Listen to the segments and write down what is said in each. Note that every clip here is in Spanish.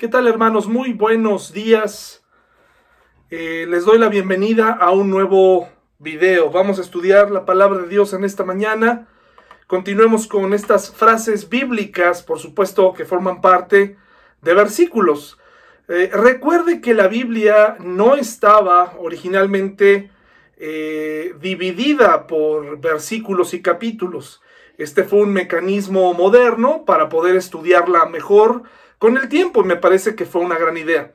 ¿Qué tal hermanos? Muy buenos días. Eh, les doy la bienvenida a un nuevo video. Vamos a estudiar la palabra de Dios en esta mañana. Continuemos con estas frases bíblicas, por supuesto que forman parte de versículos. Eh, recuerde que la Biblia no estaba originalmente eh, dividida por versículos y capítulos. Este fue un mecanismo moderno para poder estudiarla mejor con el tiempo me parece que fue una gran idea.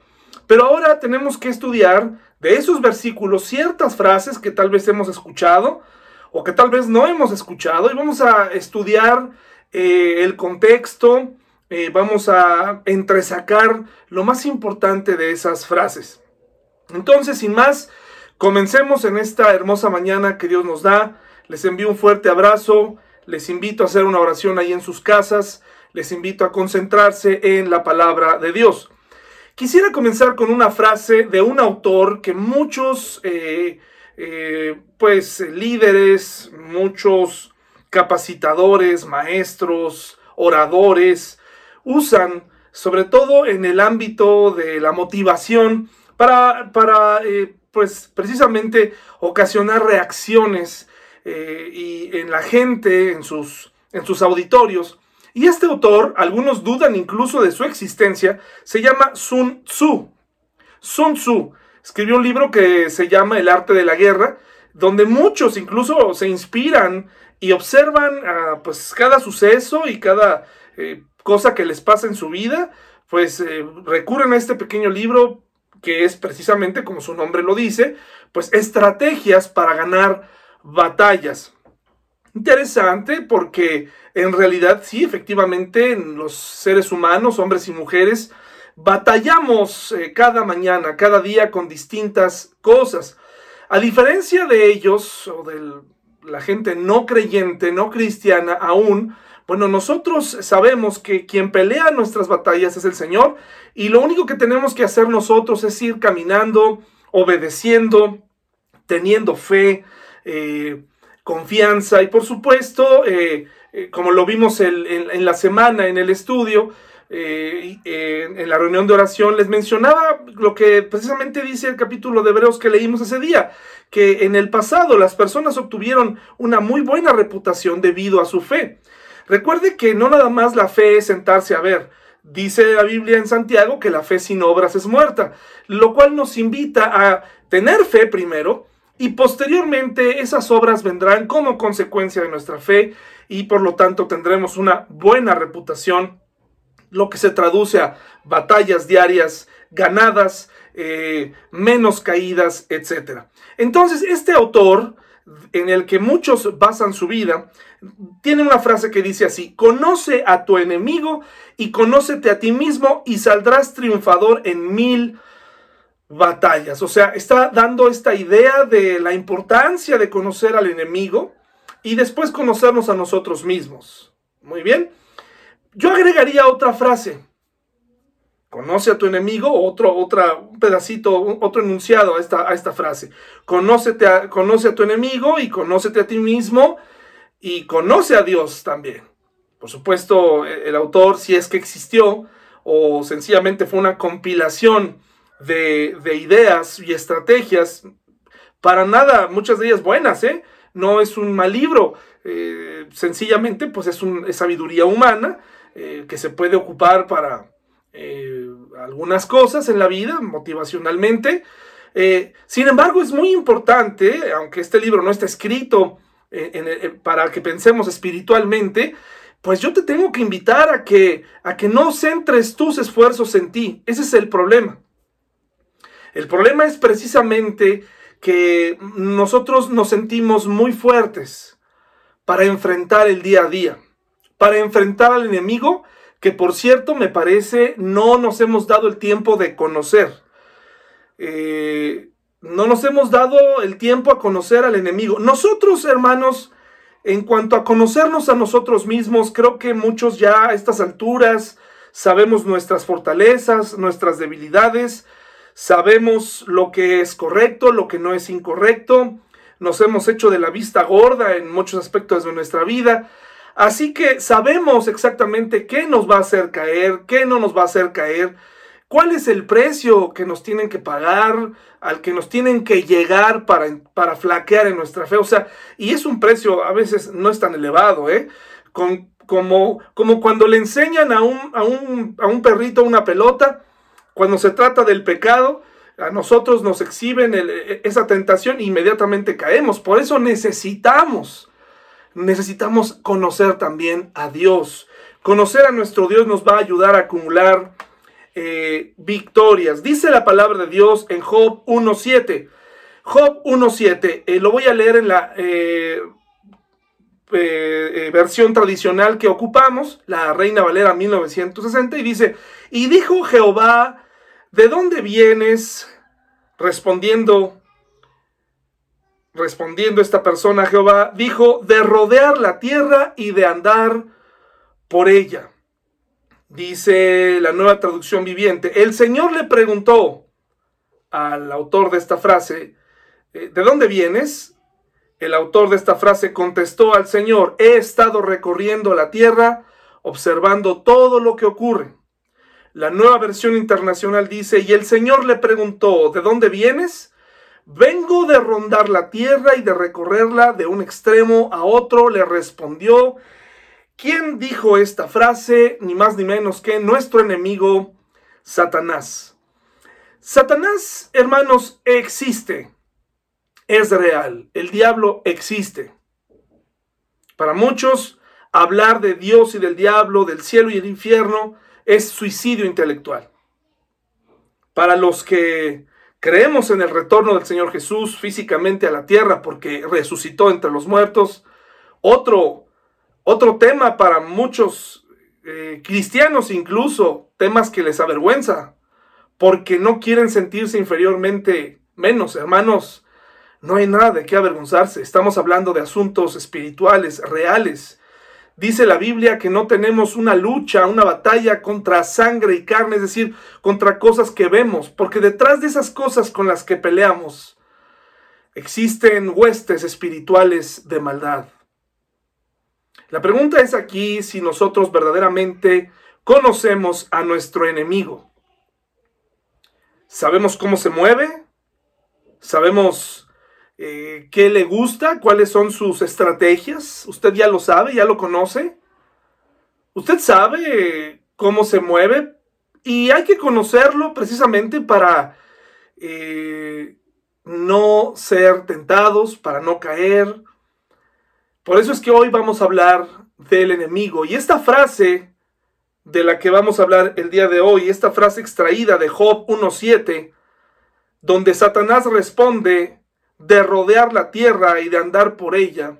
Pero ahora tenemos que estudiar de esos versículos ciertas frases que tal vez hemos escuchado o que tal vez no hemos escuchado y vamos a estudiar eh, el contexto, eh, vamos a entresacar lo más importante de esas frases. Entonces, sin más, comencemos en esta hermosa mañana que Dios nos da. Les envío un fuerte abrazo, les invito a hacer una oración ahí en sus casas les invito a concentrarse en la palabra de Dios. Quisiera comenzar con una frase de un autor que muchos, eh, eh, pues, líderes, muchos capacitadores, maestros, oradores, usan, sobre todo en el ámbito de la motivación, para, para eh, pues, precisamente ocasionar reacciones y en la gente, en sus, en sus auditorios. Y este autor, algunos dudan incluso de su existencia, se llama Sun Tzu. Sun Tzu escribió un libro que se llama El arte de la guerra, donde muchos incluso se inspiran y observan ah, pues cada suceso y cada eh, cosa que les pasa en su vida, pues eh, recurren a este pequeño libro que es precisamente como su nombre lo dice, pues estrategias para ganar batallas. Interesante porque en realidad sí, efectivamente, los seres humanos, hombres y mujeres, batallamos eh, cada mañana, cada día con distintas cosas. A diferencia de ellos, o de la gente no creyente, no cristiana aún, bueno, nosotros sabemos que quien pelea nuestras batallas es el Señor y lo único que tenemos que hacer nosotros es ir caminando, obedeciendo, teniendo fe, eh, confianza y por supuesto, eh, eh, como lo vimos en, la semana en el estudio, eh, en la reunión de oración, les mencionaba lo que precisamente dice el capítulo de Hebreos que leímos ese día, que en el pasado las personas obtuvieron una muy buena reputación debido a su fe. Recuerde que no nada más la fe es sentarse a ver, Dice la Biblia en Santiago que la fe sin obras es muerta, lo cual nos invita a tener fe primero, y posteriormente esas obras vendrán como consecuencia de nuestra fe y por lo tanto tendremos una buena reputación, lo que se traduce a batallas diarias ganadas, eh, menos caídas, etc. Entonces este autor, en el que muchos basan su vida, tiene una frase que dice así, conoce a tu enemigo y conócete a ti mismo y saldrás triunfador en mil batallas. O sea, está dando esta idea de la importancia de conocer al enemigo y después conocernos a nosotros mismos. Muy bien. Yo agregaría otra frase. Conoce a tu enemigo, otro, otra, un pedacito, otro enunciado a esta, a esta frase. Conoce a tu enemigo y conócete a ti mismo y conoce a Dios también. Por supuesto, el autor, si es que existió o sencillamente fue una compilación de, ideas y estrategias, para nada, muchas de ellas buenas, ¿eh? No es un mal libro, eh, sencillamente pues es, un, sabiduría humana eh, que se puede ocupar para algunas cosas en la vida, motivacionalmente. sin embargo, es muy importante, aunque este libro no está escrito para que pensemos espiritualmente, pues yo te tengo que invitar a que, a que no centres tus esfuerzos en ti. Ese es el problema. El problema es precisamente que nosotros nos sentimos muy fuertes para enfrentar el día a día, para enfrentar al enemigo que por cierto me parece no nos hemos dado el tiempo de conocer. Eh, no nos hemos dado el tiempo a conocer al enemigo. Nosotros, hermanos, en cuanto a conocernos a nosotros mismos, creo que muchos ya a estas alturas sabemos nuestras fortalezas, nuestras debilidades, sabemos lo que es correcto, lo que no es incorrecto, nos hemos hecho de la vista gorda en muchos aspectos de nuestra vida, así que sabemos exactamente qué nos va a hacer caer, qué no nos va a hacer caer, cuál es el precio que nos tienen que pagar, al que nos tienen que llegar para, para flaquear en nuestra fe. O sea, y es un precio a veces no es tan elevado, ¿eh? Con, como, como cuando le enseñan a un, a, un, a un perrito una pelota, cuando se trata del pecado, a nosotros nos exhiben e, esa tentación e inmediatamente caemos. Por eso necesitamos, necesitamos conocer también a Dios. Conocer a nuestro Dios nos va a ayudar a acumular eh, victorias. Dice la palabra de Dios en Job 1.7. Job 1.7, eh, lo voy a leer en la eh, versión tradicional que ocupamos, la Reina Valera 1960, y dice, y dijo Jehová, ¿de dónde vienes? Respondiendo, respondiendo esta persona, Jehová dijo, de rodear la tierra y de andar por ella. Dice la nueva traducción viviente, el Señor le preguntó al autor de esta frase, eh, ¿de dónde vienes? El autor de esta frase contestó al Señor, he estado recorriendo la tierra, observando todo lo que ocurre. La nueva versión internacional dice, y el Señor le preguntó, ¿de dónde vienes? Vengo de rondar la tierra y de recorrerla de un extremo a otro, le respondió ¿Quién dijo esta frase? Ni más ni menos que nuestro enemigo Satanás. Satanás, hermanos, existe. Es real. El diablo existe. Para muchos, hablar de Dios y del diablo, del cielo y el infierno, es suicidio intelectual. Para los que creemos en el retorno del Señor Jesús físicamente a la tierra porque resucitó entre los muertos, otro otro tema para muchos eh, cristianos incluso, temas que les avergüenza, porque no quieren sentirse inferiormente menos, hermanos. No hay nada de qué avergonzarse. Estamos hablando de asuntos espirituales, reales. Dice la Biblia que no tenemos una lucha, una batalla contra sangre y carne, es decir, contra cosas que vemos, porque detrás de esas cosas con las que peleamos existen huestes espirituales de maldad. La pregunta es aquí si nosotros verdaderamente conocemos a nuestro enemigo. ¿Sabemos cómo se mueve? ¿Sabemos eh, qué le gusta? ¿Cuáles son sus estrategias? ¿Usted ya lo sabe? ¿Ya lo conoce? ¿Usted sabe cómo se mueve? Y hay que conocerlo precisamente para eh, no ser tentados, para no caer, por eso es que hoy vamos a hablar del enemigo. Y esta frase de la que vamos a hablar el día de hoy, esta frase extraída de Job 1.7, donde Satanás responde de rodear la tierra y de andar por ella.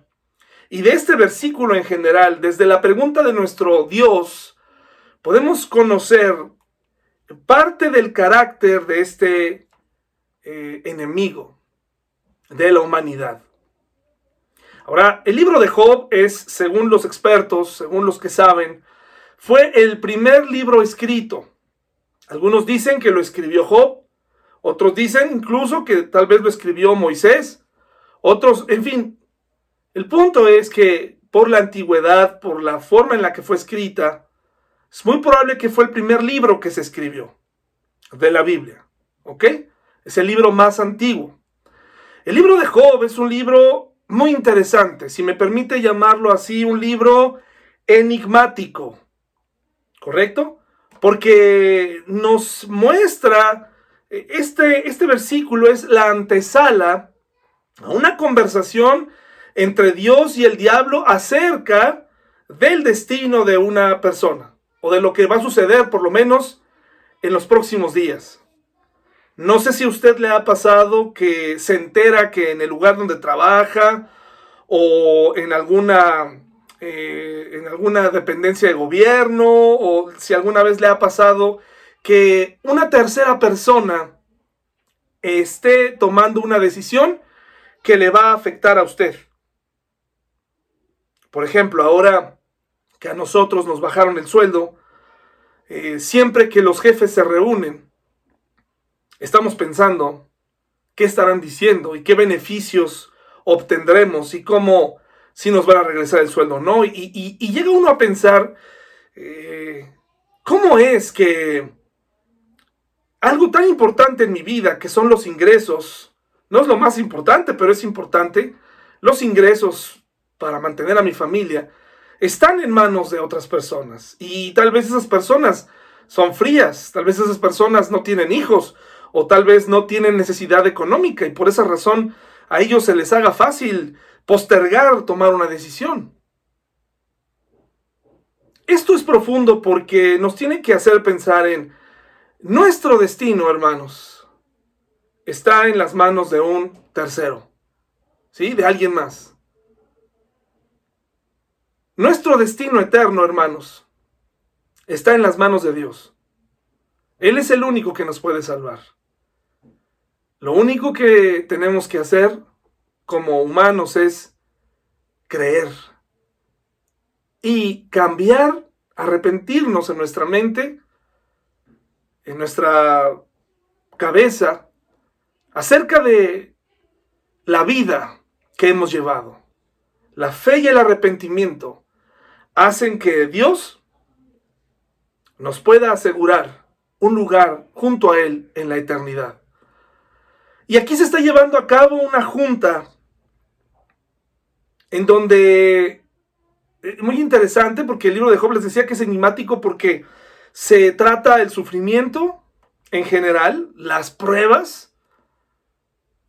Y de este versículo en general, desde la pregunta de nuestro Dios, podemos conocer parte del carácter de este eh, enemigo de la humanidad. Ahora, el libro de Job es, según los expertos, según los que saben, fue el primer libro escrito. Algunos dicen que lo escribió Job, otros dicen incluso que tal vez lo escribió Moisés, otros, en fin. El punto es que por la antigüedad, por la forma en la que fue escrita, es muy probable que fue el primer libro que se escribió de la Biblia. ¿Ok? Es el libro más antiguo. El libro de Job es un libro muy interesante, si me permite llamarlo así, un libro enigmático, ¿correcto? Porque nos muestra, este, este versículo es la antesala a una conversación entre Dios y el diablo acerca del destino de una persona, o de lo que va a suceder por lo menos en los próximos días. No sé si a usted le ha pasado que se entera que en el lugar donde trabaja o en alguna, eh, en alguna dependencia de gobierno o si alguna vez le ha pasado que una tercera persona esté tomando una decisión que le va a afectar a usted. Por ejemplo, ahora que a nosotros nos bajaron el sueldo, eh, siempre que los jefes se reúnen, estamos pensando qué estarán diciendo y qué beneficios obtendremos y cómo si nos van a regresar el sueldo no. Y, llega uno a pensar, eh, ¿cómo es que algo tan importante en mi vida que son los ingresos, no es lo más importante, pero es importante, los ingresos para mantener a mi familia están en manos de otras personas. Y tal vez esas personas son frías, tal vez esas personas no tienen hijos o tal vez no tienen necesidad económica y por esa razón a ellos se les haga fácil postergar tomar una decisión. Esto es profundo porque nos tiene que hacer pensar en nuestro destino, hermanos. Está en las manos de un tercero, ¿sí? De alguien más. Nuestro destino eterno, hermanos, está en las manos de Dios. Él es el único que nos puede salvar. Lo único que tenemos que hacer como humanos es creer y cambiar, arrepentirnos en nuestra mente, en nuestra cabeza, acerca de la vida que hemos llevado. La fe y el arrepentimiento hacen que Dios nos pueda asegurar un lugar junto a Él en la eternidad. Y aquí se está llevando a cabo una junta en donde eh, muy interesante porque el libro de Job les decía que es enigmático porque se trata el sufrimiento en general, las pruebas.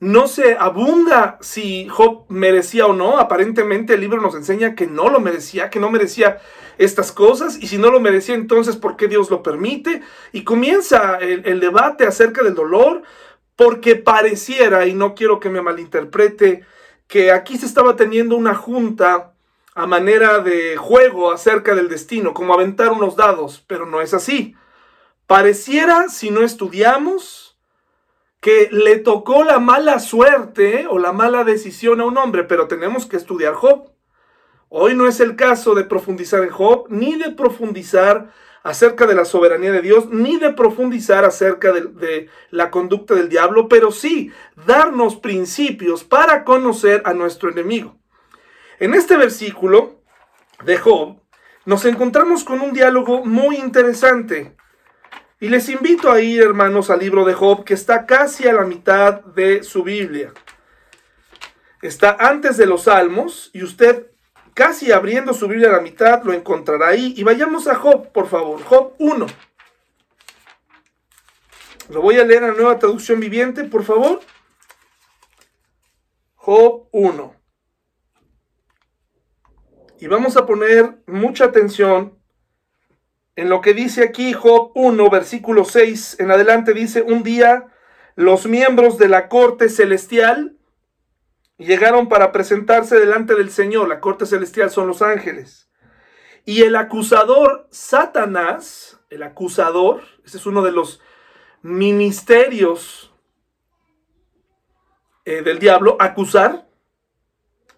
No se abunda si Job merecía o no. Aparentemente el libro nos enseña que no lo merecía, que no merecía estas cosas. Y si no lo merecía, entonces ¿por qué Dios lo permite? Y comienza el, el debate acerca del dolor porque pareciera, y no quiero que me malinterprete, que aquí se estaba teniendo una junta a manera de juego acerca del destino, como aventar unos dados, pero no es así. Pareciera, si no estudiamos, que le tocó la mala suerte o la mala decisión a un hombre, pero tenemos que estudiar Job. Hoy no es el caso de profundizar en Job, ni de profundizar acerca de la soberanía de Dios, ni de profundizar acerca de, de, la conducta del diablo, pero sí darnos principios para conocer a nuestro enemigo. En este versículo de Job nos encontramos con un diálogo muy interesante. Y les invito a ir, hermanos, al libro de Job, que está casi a la mitad de su Biblia. Está antes de los Salmos y usted casi abriendo su Biblia a la mitad lo encontrará ahí. Y vayamos a Job, por favor. Job 1. Lo voy a leer en la nueva traducción viviente, por favor. Job 1. Y vamos a poner mucha atención en lo que dice aquí Job 1, versículo 6 en adelante. Dice, un día los miembros de la corte celestial llegaron para presentarse delante del Señor. La corte celestial son los ángeles. Y el acusador Satanás, el acusador, ese es uno de los ministerios eh, del diablo, acusar,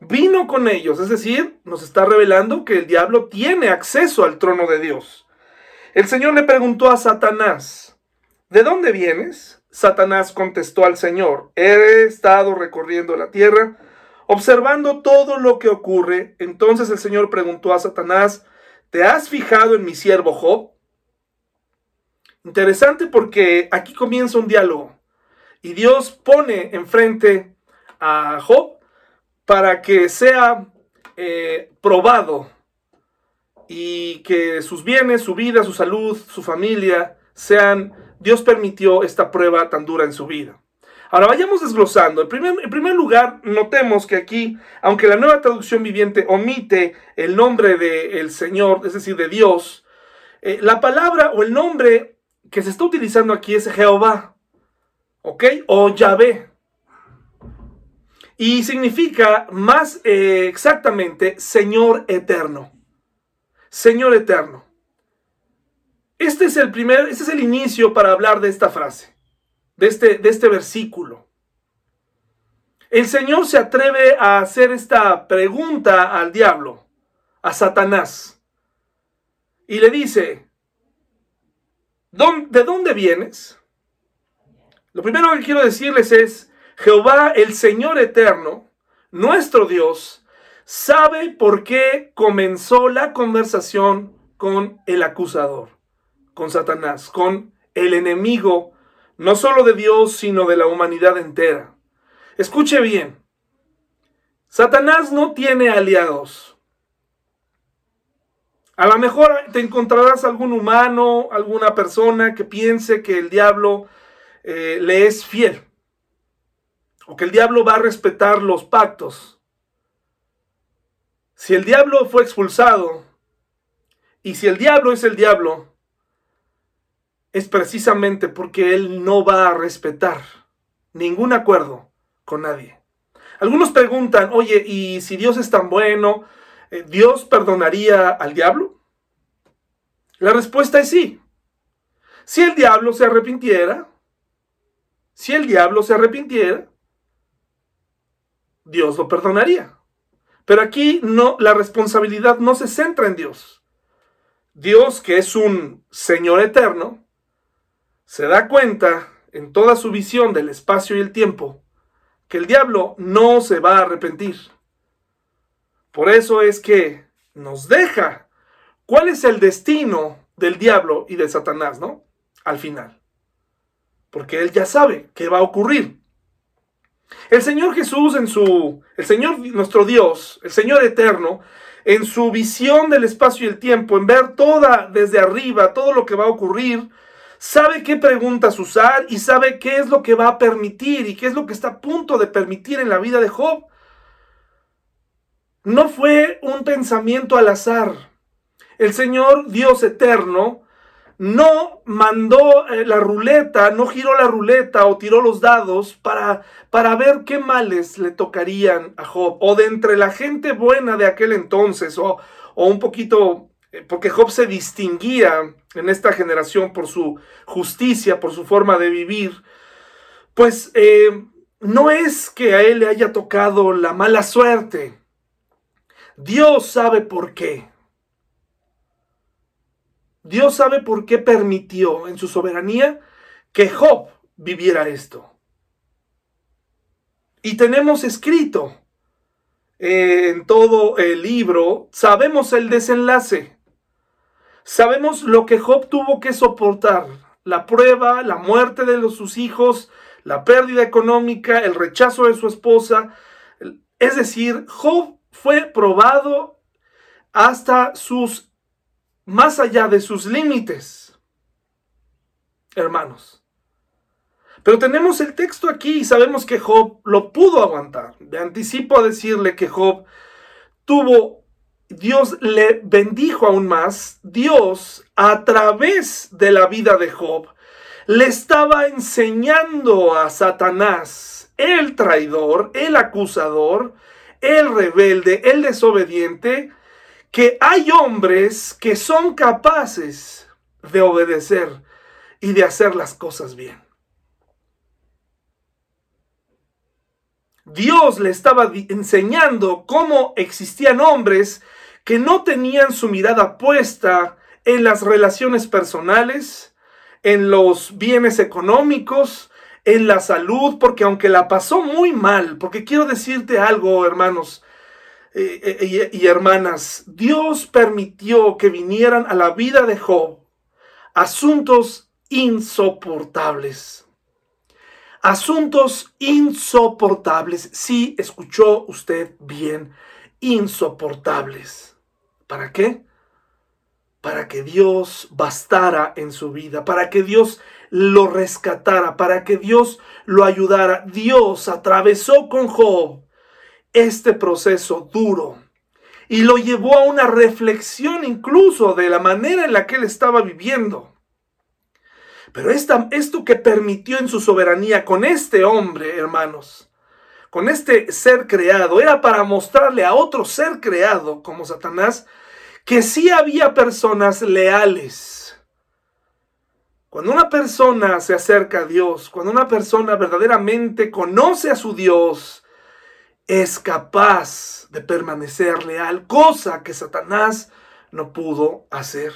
vino con ellos, es decir, nos está revelando que el diablo tiene acceso al trono de Dios. El Señor le preguntó a Satanás, ¿de dónde vienes? Satanás contestó al Señor, he estado recorriendo la tierra, observando todo lo que ocurre. Entonces el Señor preguntó a Satanás, ¿te has fijado en mi siervo Job? Interesante porque aquí comienza un diálogo y Dios pone enfrente a Job para que sea eh, probado y que sus bienes, su vida, su salud, su familia sean, Dios permitió esta prueba tan dura en su vida. Ahora vayamos desglosando. En primer, lugar, notemos que aquí, aunque la nueva traducción viviente omite el nombre del Señor, es decir, de Dios, eh, la palabra o el nombre que se está utilizando aquí es Jehová, ¿ok? O Yahvé y significa más eh, exactamente Señor eterno. Señor eterno. Este es el primer, este es el inicio para hablar de esta frase, de este, de este versículo. El Señor se atreve a hacer esta pregunta al diablo, a Satanás, y le dice, ¿de dónde vienes? Lo primero que quiero decirles es, Jehová, el Señor eterno, nuestro Dios, sabe por qué comenzó la conversación con el acusador, con Satanás, con el enemigo no solo de Dios, sino de la humanidad entera. Escuche bien, Satanás no tiene aliados. A lo mejor te encontrarás algún humano, alguna persona que piense que el diablo eh, le es fiel o que el diablo va a respetar los pactos. Si el diablo fue expulsado y si el diablo es el diablo, es precisamente porque él no va a respetar ningún acuerdo con nadie. Algunos preguntan, oye, ¿y si Dios es tan bueno, eh, Dios perdonaría al diablo? La respuesta es sí. Si el diablo se arrepintiera, si el diablo se arrepintiera, Dios lo perdonaría. Pero aquí no, la responsabilidad no se centra en Dios. Dios, que es un Señor eterno, se da cuenta en toda su visión del espacio y el tiempo que el diablo no se va a arrepentir. Por eso es que nos deja cuál es el destino del diablo y de Satanás, ¿no? Al final. Porque él ya sabe qué va a ocurrir. El Señor Jesús en su, el Señor nuestro Dios, el Señor eterno, en su visión del espacio y el tiempo, en ver toda desde arriba, todo lo que va a ocurrir, sabe qué preguntas usar y sabe qué es lo que va a permitir y qué es lo que está a punto de permitir en la vida de Job. No fue un pensamiento al azar. El Señor Dios eterno no mandó eh, la ruleta, no giró la ruleta o tiró los dados para, para ver qué males le tocarían a Job. O de entre la gente buena de aquel entonces, o, o un poquito, eh, porque Job se distinguía en esta generación por su justicia, por su forma de vivir. Pues eh, no es que a él le haya tocado la mala suerte. Dios sabe por qué. Dios sabe por qué permitió en su soberanía que Job viviera esto. Y tenemos escrito eh, en todo el libro, sabemos el desenlace. Sabemos lo que Job tuvo que soportar. La prueba, la muerte de sus hijos, la pérdida económica, el rechazo de su esposa. Es decir, Job fue probado hasta sus más allá de sus límites, hermanos. Pero tenemos el texto aquí y sabemos que Job lo pudo aguantar. De anticipo a decirle que Job tuvo, Dios le bendijo aún más. Dios, a través de la vida de Job, le estaba enseñando a Satanás, el traidor, el acusador, el rebelde, el desobediente, que hay hombres que son capaces de obedecer y de hacer las cosas bien. Dios le estaba enseñando cómo existían hombres que no tenían su mirada puesta en las relaciones personales, en los bienes económicos, en la salud, porque aunque la pasó muy mal, porque quiero decirte algo, hermanos, y, hermanas, Dios permitió que vinieran a la vida de Job asuntos insoportables. Asuntos insoportables. Sí, escuchó usted bien. Insoportables. ¿Para qué? Para que Dios bastara en su vida, para que Dios lo rescatara, para que Dios lo ayudara. Dios atravesó con Job este proceso duro y lo llevó a una reflexión incluso de la manera en la que él estaba viviendo. Pero esta, esto que permitió en su soberanía con este hombre, hermanos, con este ser creado, era para mostrarle a otro ser creado como Satanás que sí había personas leales. Cuando una persona se acerca a Dios, cuando una persona verdaderamente conoce a su Dios, es capaz de permanecer leal, cosa que Satanás no pudo hacer.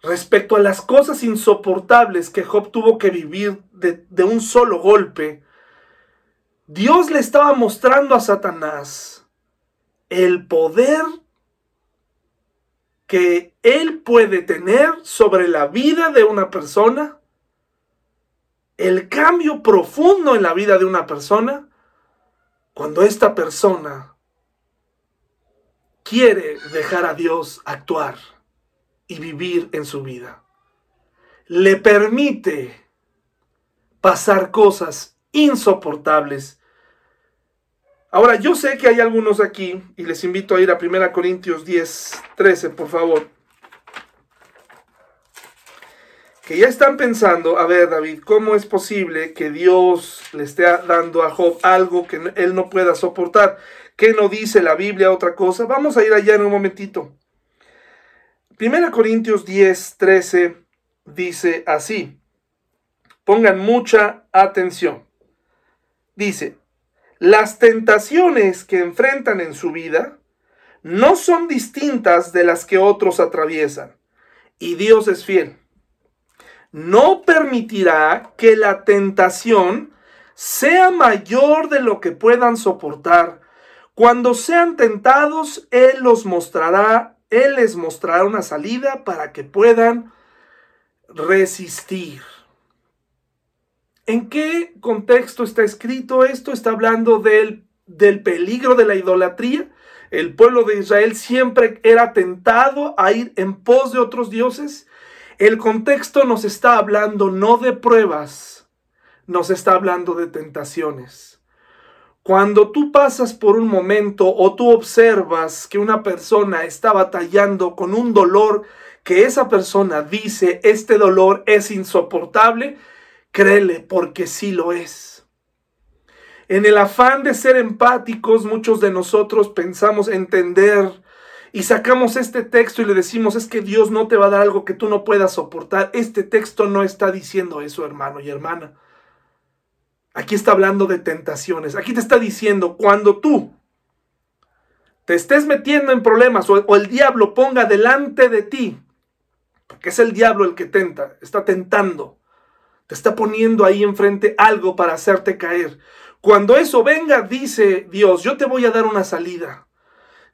Respecto a las cosas insoportables que Job tuvo que vivir de, de un solo golpe, Dios le estaba mostrando a Satanás el poder que él puede tener sobre la vida de una persona el cambio profundo en la vida de una persona cuando esta persona quiere dejar a Dios actuar y vivir en su vida. Le permite pasar cosas insoportables. Ahora, yo sé que hay algunos aquí, y les invito a ir a 1 Corintios 10, 13, por favor, que ya están pensando, a ver David, ¿cómo es posible que Dios le esté dando a Job algo que él no pueda soportar? ¿Qué no dice la Biblia otra cosa? Vamos a ir allá en un momentito. 1 Corintios 10, 13 dice así. Pongan mucha atención. Dice, las tentaciones que enfrentan en su vida no son distintas de las que otros atraviesan. Y Dios es fiel. No permitirá que la tentación sea mayor de lo que puedan soportar. Cuando sean tentados, Él los mostrará, Él les mostrará una salida para que puedan resistir. ¿En qué contexto está escrito esto? Está hablando del, del peligro de la idolatría. El pueblo de Israel siempre era tentado a ir en pos de otros dioses. El contexto nos está hablando no de pruebas, nos está hablando de tentaciones. Cuando tú pasas por un momento o tú observas que una persona está batallando con un dolor que esa persona dice, este dolor es insoportable, Créele porque sí lo es. En el afán de ser empáticos, muchos de nosotros pensamos entender y sacamos este texto y le decimos, es que Dios no te va a dar algo que tú no puedas soportar. Este texto no está diciendo eso, hermano y hermana. Aquí está hablando de tentaciones. Aquí te está diciendo, cuando tú te estés metiendo en problemas o, el diablo ponga delante de ti, porque es el diablo el que tenta, está tentando te está poniendo ahí enfrente algo para hacerte caer. Cuando eso venga, dice Dios, yo te voy a dar una salida.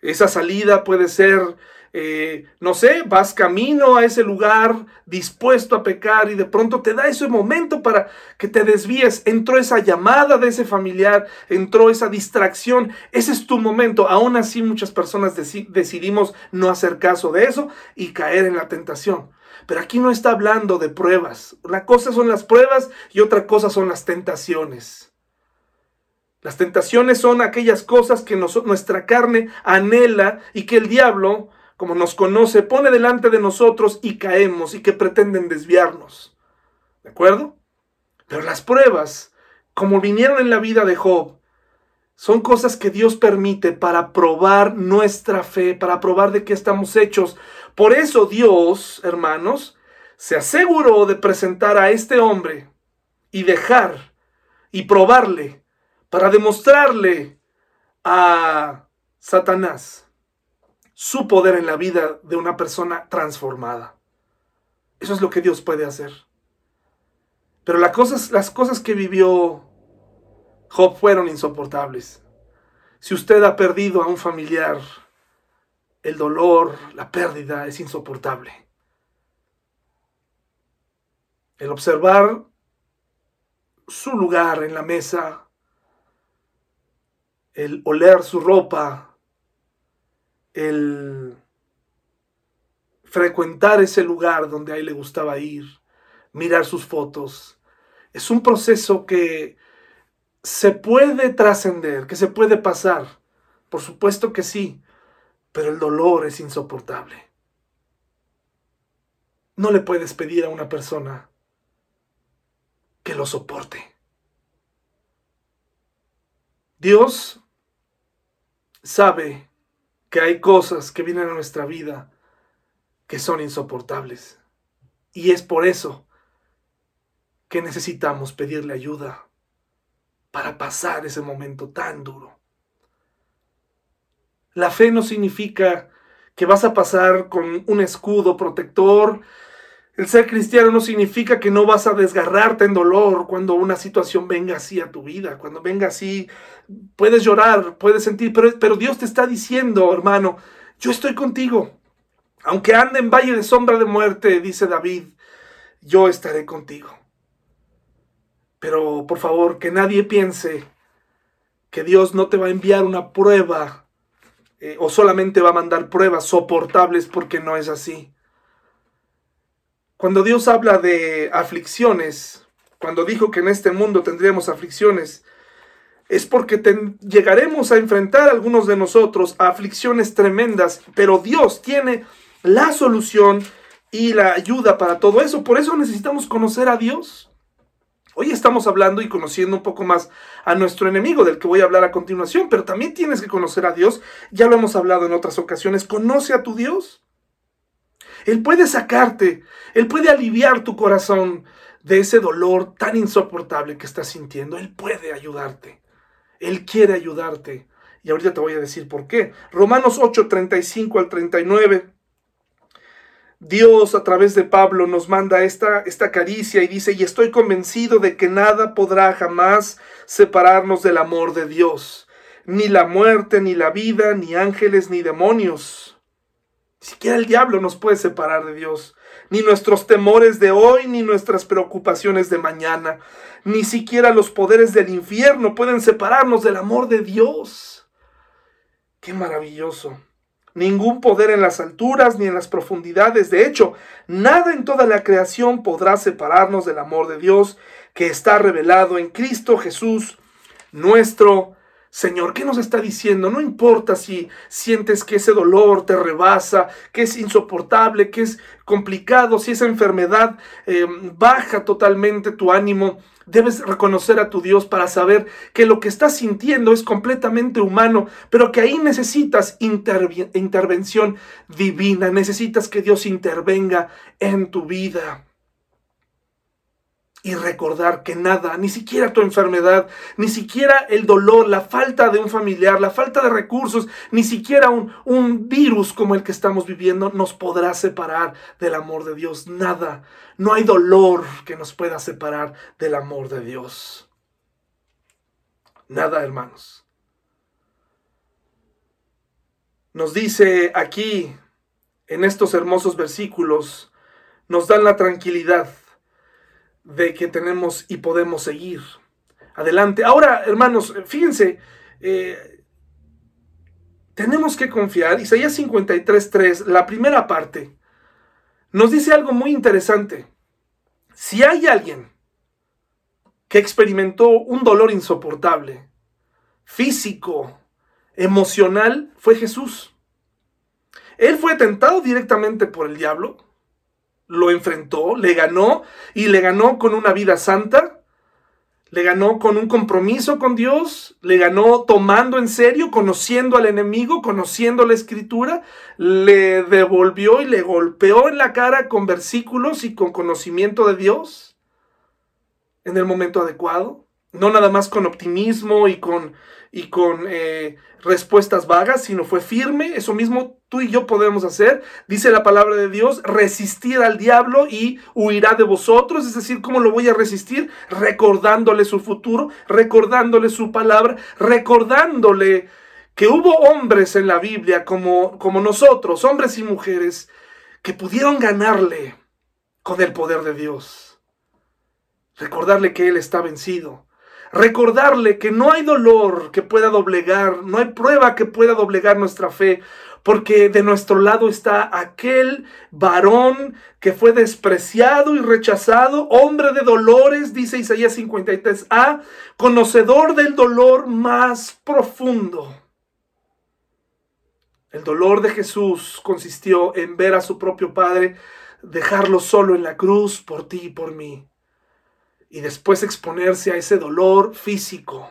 Esa salida puede ser, eh, no sé, vas camino a ese lugar dispuesto a pecar y de pronto te da ese momento para que te desvíes. Entró esa llamada de ese familiar, entró esa distracción. Ese es tu momento. Aún así muchas personas decidimos no hacer caso de eso y caer en la tentación. Pero aquí no está hablando de pruebas. Una cosa son las pruebas y otra cosa son las tentaciones. Las tentaciones son aquellas cosas que nuestra carne anhela y que el diablo, como nos conoce, pone delante de nosotros y caemos y que pretenden desviarnos. ¿De acuerdo? Pero las pruebas, como vinieron en la vida de Job, son cosas que Dios permite para probar nuestra fe, para probar de qué estamos hechos. Por eso Dios, hermanos, se aseguró de presentar a este hombre y dejar y probarle para demostrarle a Satanás su poder en la vida de una persona transformada. Eso es lo que Dios puede hacer. Pero las cosas, las cosas que vivió Job fueron insoportables. Si usted ha perdido a un familiar, el dolor, la pérdida es insoportable. El observar su lugar en la mesa, el oler su ropa, el frecuentar ese lugar donde a él le gustaba ir, mirar sus fotos, es un proceso que se puede trascender, que se puede pasar. Por supuesto que sí, pero el dolor es insoportable. No le puedes pedir a una persona que lo soporte. Dios sabe que hay cosas que vienen a nuestra vida que son insoportables. Y es por eso que necesitamos pedirle ayuda para pasar ese momento tan duro. La fe no significa que vas a pasar con un escudo protector. El ser cristiano no significa que no vas a desgarrarte en dolor cuando una situación venga así a tu vida, cuando venga así, puedes llorar, puedes sentir, pero, pero Dios te está diciendo, hermano, yo estoy contigo. Aunque ande en valle de sombra de muerte, dice David, yo estaré contigo. Pero por favor, que nadie piense que Dios no te va a enviar una prueba eh, o solamente va a mandar pruebas soportables porque no es así. Cuando Dios habla de aflicciones, cuando dijo que en este mundo tendríamos aflicciones, es porque llegaremos a enfrentar algunos de nosotros a aflicciones tremendas, pero Dios tiene la solución y la ayuda para todo eso. Por eso necesitamos conocer a Dios. Hoy estamos hablando y conociendo un poco más a nuestro enemigo, del que voy a hablar a continuación, pero también tienes que conocer a Dios. Ya lo hemos hablado en otras ocasiones. Conoce a tu Dios. Él puede sacarte, Él puede aliviar tu corazón de ese dolor tan insoportable que estás sintiendo. Él puede ayudarte. Él quiere ayudarte. Y ahorita te voy a decir por qué. Romanos 8, 35 al 39. Dios a través de Pablo nos manda esta, esta caricia y dice, y estoy convencido de que nada podrá jamás separarnos del amor de Dios, ni la muerte, ni la vida, ni ángeles, ni demonios. Ni siquiera el diablo nos puede separar de Dios, ni nuestros temores de hoy, ni nuestras preocupaciones de mañana. Ni siquiera los poderes del infierno pueden separarnos del amor de Dios. Qué maravilloso. Ningún poder en las alturas ni en las profundidades. De hecho, nada en toda la creación podrá separarnos del amor de Dios que está revelado en Cristo Jesús, nuestro Señor, ¿qué nos está diciendo? No importa si sientes que ese dolor te rebasa, que es insoportable, que es complicado, si esa enfermedad eh, baja totalmente tu ánimo. Debes reconocer a tu Dios para saber que lo que estás sintiendo es completamente humano, pero que ahí necesitas intervención divina, necesitas que Dios intervenga en tu vida y recordar que nada, ni siquiera tu enfermedad, ni siquiera el dolor, la falta de un familiar, la falta de recursos, ni siquiera un, un, virus como el que estamos viviendo nos podrá separar del amor de Dios. Nada, no hay dolor que nos pueda separar del amor de Dios. Nada, hermanos. Nos dice aquí, en estos hermosos versículos, nos dan la tranquilidad de que tenemos y podemos seguir adelante. Ahora, hermanos, fíjense, eh, tenemos que confiar. Isaías 53.3, la primera parte, nos dice algo muy interesante. Si hay alguien que experimentó un dolor insoportable, físico, emocional, fue Jesús. Él fue tentado directamente por el diablo, lo enfrentó, le ganó y le ganó con una vida santa, le ganó con un compromiso con Dios, le ganó tomando en serio, conociendo al enemigo, conociendo la escritura, le devolvió y le golpeó en la cara con versículos y con conocimiento de Dios en el momento adecuado, no nada más con optimismo y con, y con eh, respuestas vagas, sino fue firme. Eso mismo tú y yo podemos hacer. Dice la palabra de Dios, resistir al diablo y huirá de vosotros. Es decir, ¿cómo lo voy a resistir? Recordándole su futuro, recordándole su palabra, recordándole que hubo hombres en la Biblia como, como nosotros, hombres y mujeres, que pudieron ganarle con el poder de Dios. Recordarle que Él está vencido recordarle que no hay dolor que pueda doblegar, no hay prueba que pueda doblegar nuestra fe, porque de nuestro lado está aquel varón que fue despreciado y rechazado, hombre de dolores, dice Isaías 53a, conocedor del dolor más profundo. El dolor de Jesús consistió en ver a su propio Padre dejarlo solo en la cruz por ti y por mí y después exponerse a ese dolor físico.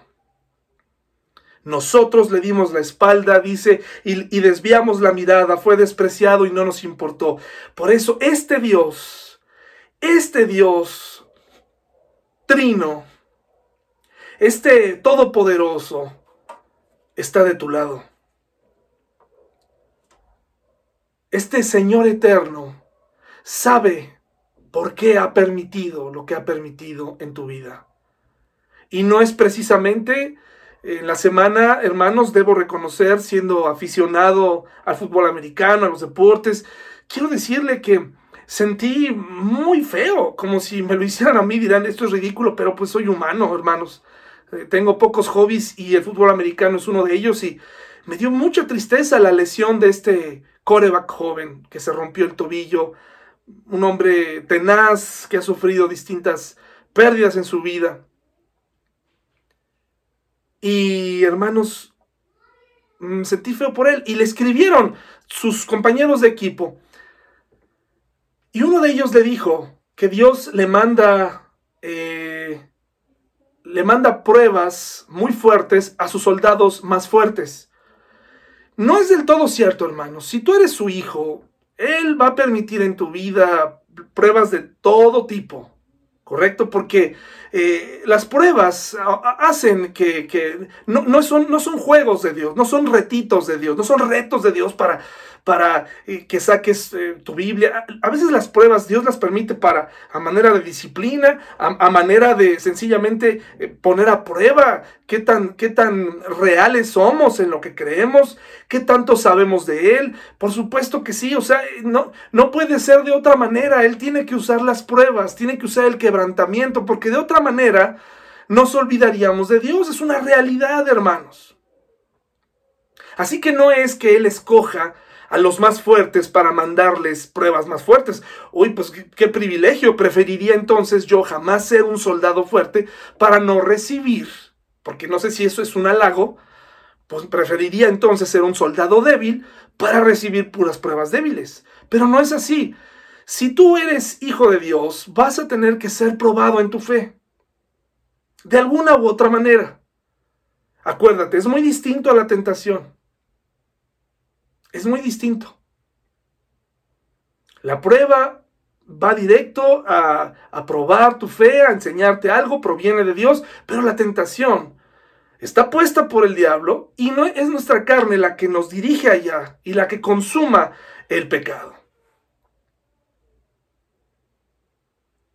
Nosotros le dimos la espalda, dice, y, desviamos la mirada, fue despreciado y no nos importó. Por eso este Dios, este Dios trino, este todopoderoso, está de tu lado. Este Señor eterno sabe por qué ha permitido lo que ha permitido en tu vida. Y no es precisamente en la semana, hermanos, debo reconocer, siendo aficionado al fútbol americano, a los deportes, quiero decirle que sentí muy feo, como si me lo hicieran a mí, dirán, esto es ridículo, pero pues soy humano, hermanos. Eh, tengo pocos hobbies y el fútbol americano es uno de ellos y me dio mucha tristeza la lesión de este coreback joven que se rompió el tobillo, un hombre tenaz que ha sufrido distintas pérdidas en su vida. Y hermanos, mm, sentí feo por él y le escribieron sus compañeros de equipo. Y uno de ellos le dijo que Dios le manda, eh, le manda pruebas muy fuertes a sus soldados más fuertes. No es del todo cierto, hermanos. Si tú eres su hijo, Él va a permitir en tu vida pruebas de todo tipo. ¿correcto? Porque eh, las pruebas hacen que, no, no, son, no son juegos de Dios, no son retitos de Dios, no son retos de Dios para para eh, que saques eh, tu Biblia. A veces las pruebas Dios las permite para, a manera de disciplina, a, manera de sencillamente eh, poner a prueba qué tan, qué tan reales somos en lo que creemos, qué tanto sabemos de Él. Por supuesto que sí, o sea, no, no puede ser de otra manera. Él tiene que usar las pruebas, tiene que usar el quebrantamiento, porque de otra manera nos olvidaríamos de Dios. Es una realidad, hermanos. Así que no es que Él escoja a los más fuertes para mandarles pruebas más fuertes. Uy, pues qué, privilegio. Preferiría entonces yo jamás ser un soldado fuerte para no recibir, porque no sé si eso es un halago, pues preferiría entonces ser un soldado débil para recibir puras pruebas débiles. Pero no es así. Si tú eres hijo de Dios, vas a tener que ser probado en tu fe. De alguna u otra manera. Acuérdate, es muy distinto a la tentación. Es muy distinto. La prueba va directo a, probar tu fe, a enseñarte algo, proviene de Dios, pero la tentación está puesta por el diablo y no es nuestra carne la que nos dirige allá y la que consuma el pecado.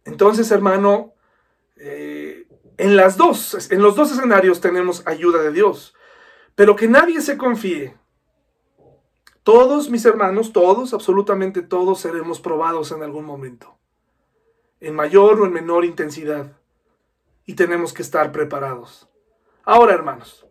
Entonces, hermano, eh, en las dos, en los dos escenarios tenemos ayuda de Dios, pero que nadie se confíe todos mis hermanos, todos, absolutamente todos seremos probados en algún momento, en mayor o en menor intensidad, y tenemos que estar preparados. Ahora, hermanos,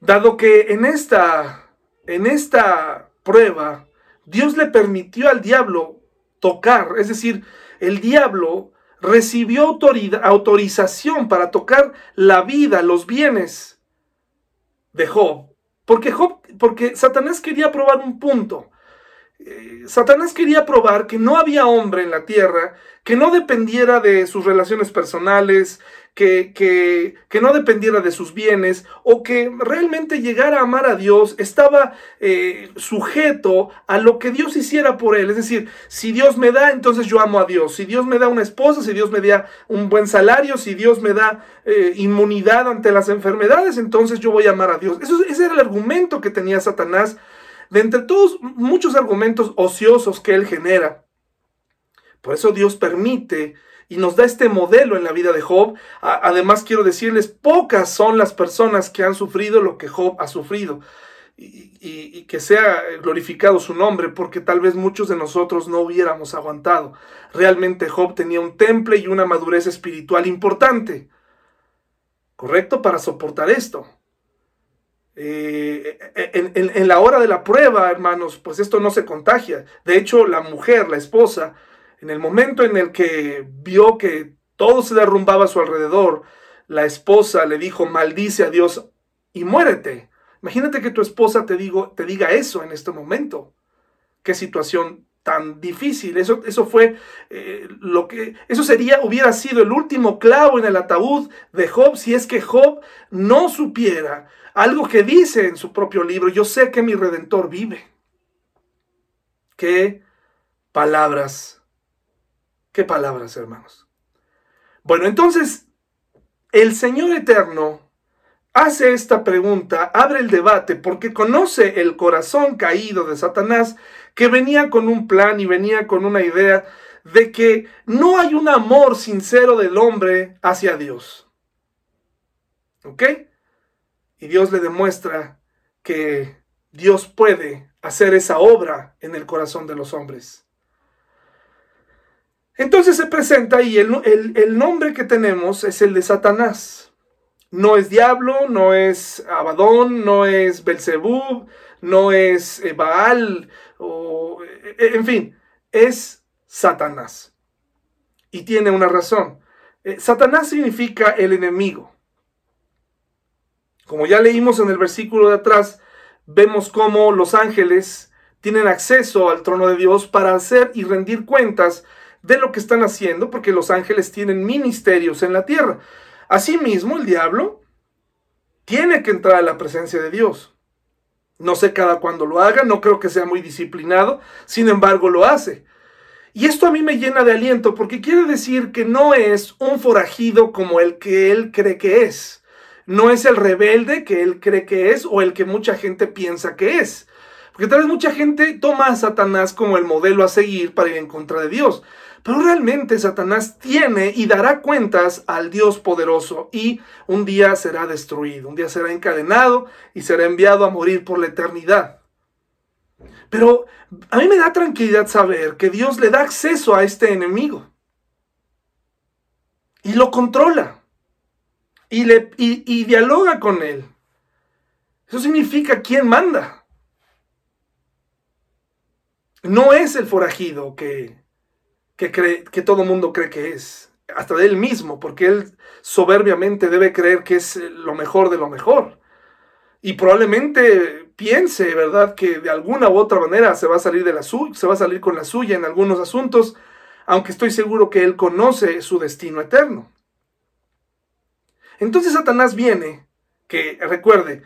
dado que en esta, en esta prueba Dios le permitió al diablo tocar, es decir, el diablo recibió autorización para tocar la vida, los bienes de Job, porque, porque Satanás quería probar un punto. Eh, Satanás quería probar que no había hombre en la tierra que no dependiera de sus relaciones personales, que, que, no dependiera de sus bienes o que realmente llegara a amar a Dios, estaba eh, sujeto a lo que Dios hiciera por él. Es decir, si Dios me da, entonces yo amo a Dios. Si Dios me da una esposa, si Dios me da un buen salario, si Dios me da eh, inmunidad ante las enfermedades, entonces yo voy a amar a Dios. Eso, ese era el argumento que tenía Satanás. De entre todos muchos argumentos ociosos que él genera. Por eso Dios permite y nos da este modelo en la vida de Job. además, quiero decirles, pocas son las personas que han sufrido lo que Job ha sufrido. Y, que sea glorificado su nombre, porque tal vez muchos de nosotros no hubiéramos aguantado. Realmente Job tenía un temple y una madurez espiritual importante, ¿correcto? Para soportar esto. Eh, en, en, la hora de la prueba, hermanos, pues esto no se contagia. De hecho, la mujer, la esposa, en el momento en el que vio que todo se derrumbaba a su alrededor, la esposa le dijo, maldice a Dios y muérete. Imagínate que tu esposa te, digo, te diga eso en este momento. Qué situación tan difícil. Eso, eso fue eh, lo que, eso sería, hubiera sido el último clavo en el ataúd de Job si es que Job no supiera algo que dice en su propio libro. Yo sé que mi redentor vive. Qué palabras Qué palabras, hermanos. Bueno, entonces, el Señor Eterno hace esta pregunta, abre el debate, porque conoce el corazón caído de Satanás, que venía con un plan y venía con una idea de que no hay un amor sincero del hombre hacia Dios. ¿Ok? Y Dios le demuestra que Dios puede hacer esa obra en el corazón de los hombres. Entonces se presenta y el, nombre que tenemos es el de Satanás. No es diablo, no es Abadón, no es Belzebub, no es eh, Baal, o, eh, en fin, es Satanás. Y tiene una razón. Eh, Satanás significa el enemigo. Como ya leímos en el versículo de atrás, vemos cómo los ángeles tienen acceso al trono de Dios para hacer y rendir cuentas de lo que están haciendo, porque los ángeles tienen ministerios en la tierra. Asimismo, el diablo tiene que entrar a la presencia de Dios. No sé cada cuándo lo haga, no creo que sea muy disciplinado, sin embargo lo hace. Y esto a mí me llena de aliento porque quiere decir que no es un forajido como el que él cree que es. No es el rebelde que él cree que es o el que mucha gente piensa que es. Porque tal vez mucha gente toma a Satanás como el modelo a seguir para ir en contra de Dios. Pero realmente Satanás tiene y dará cuentas al Dios poderoso y un día será destruido, un día será encadenado y será enviado a morir por la eternidad. Pero a mí me da tranquilidad saber que Dios le da acceso a este enemigo y lo controla y, le, y, dialoga con él. Eso significa quién manda. No es el forajido que que, cree, que todo mundo cree que es, hasta de él mismo, porque él soberbiamente debe creer que es lo mejor de lo mejor. Y probablemente piense, ¿verdad?, que de alguna u otra manera se va a salir de la suya, se va a salir con la suya en algunos asuntos, aunque estoy seguro que él conoce su destino eterno. Entonces Satanás viene, que recuerde,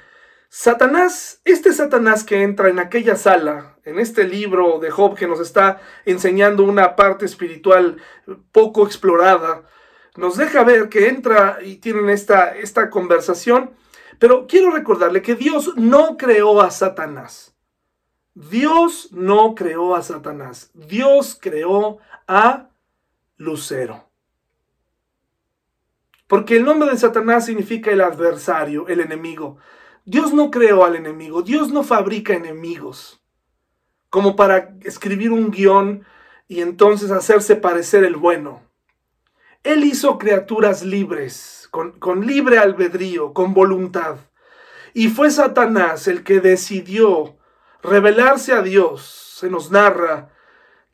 Satanás, este Satanás que entra en aquella sala, en este libro de Job que nos está enseñando una parte espiritual poco explorada, nos deja ver que entra y tienen esta, esta conversación, pero quiero recordarle que Dios no creó a Satanás. Dios no creó a Satanás. Dios creó a Lucero. Porque el nombre de Satanás significa el adversario, el enemigo. Dios no creó al enemigo, Dios no fabrica enemigos como para escribir un guion y entonces hacerse parecer el bueno. Él hizo criaturas libres, con, libre albedrío, con voluntad. Y fue Satanás el que decidió revelarse a Dios, se nos narra,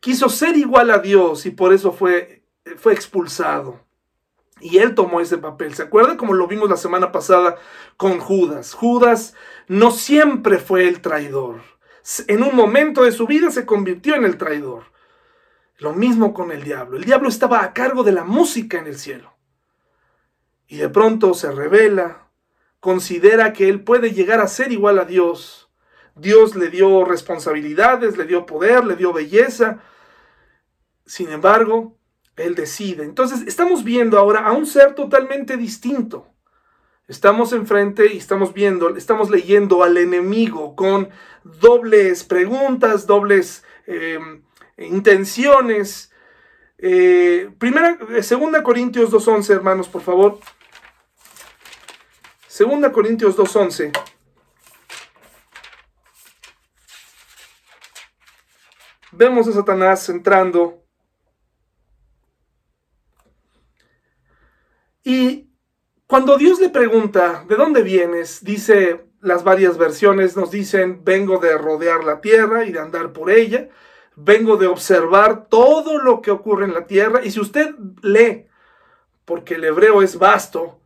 quiso ser igual a Dios y por eso fue, fue expulsado. Y él tomó ese papel. ¿Se acuerdan como lo vimos la semana pasada con Judas? Judas no siempre fue el traidor. En un momento de su vida se convirtió en el traidor. Lo mismo con el diablo. El diablo estaba a cargo de la música en el cielo. Y de pronto se revela, considera que él puede llegar a ser igual a Dios. Dios le dio responsabilidades, le dio poder, le dio belleza. Sin embargo, él decide. Entonces estamos viendo ahora a un ser totalmente distinto. Estamos enfrente y estamos viendo, estamos leyendo al enemigo con dobles preguntas, dobles em, intenciones. Eh, primera, eh, segunda Corintios 2.11, hermanos, por favor. Segunda Corintios 2.11. Vemos a Satanás entrando Y cuando Dios le pregunta, ¿de dónde vienes? Dice, las varias versiones nos dicen, vengo de rodear la tierra y de andar por ella, vengo de observar todo lo que ocurre en la tierra. Y si usted lee, porque el hebreo es vasto,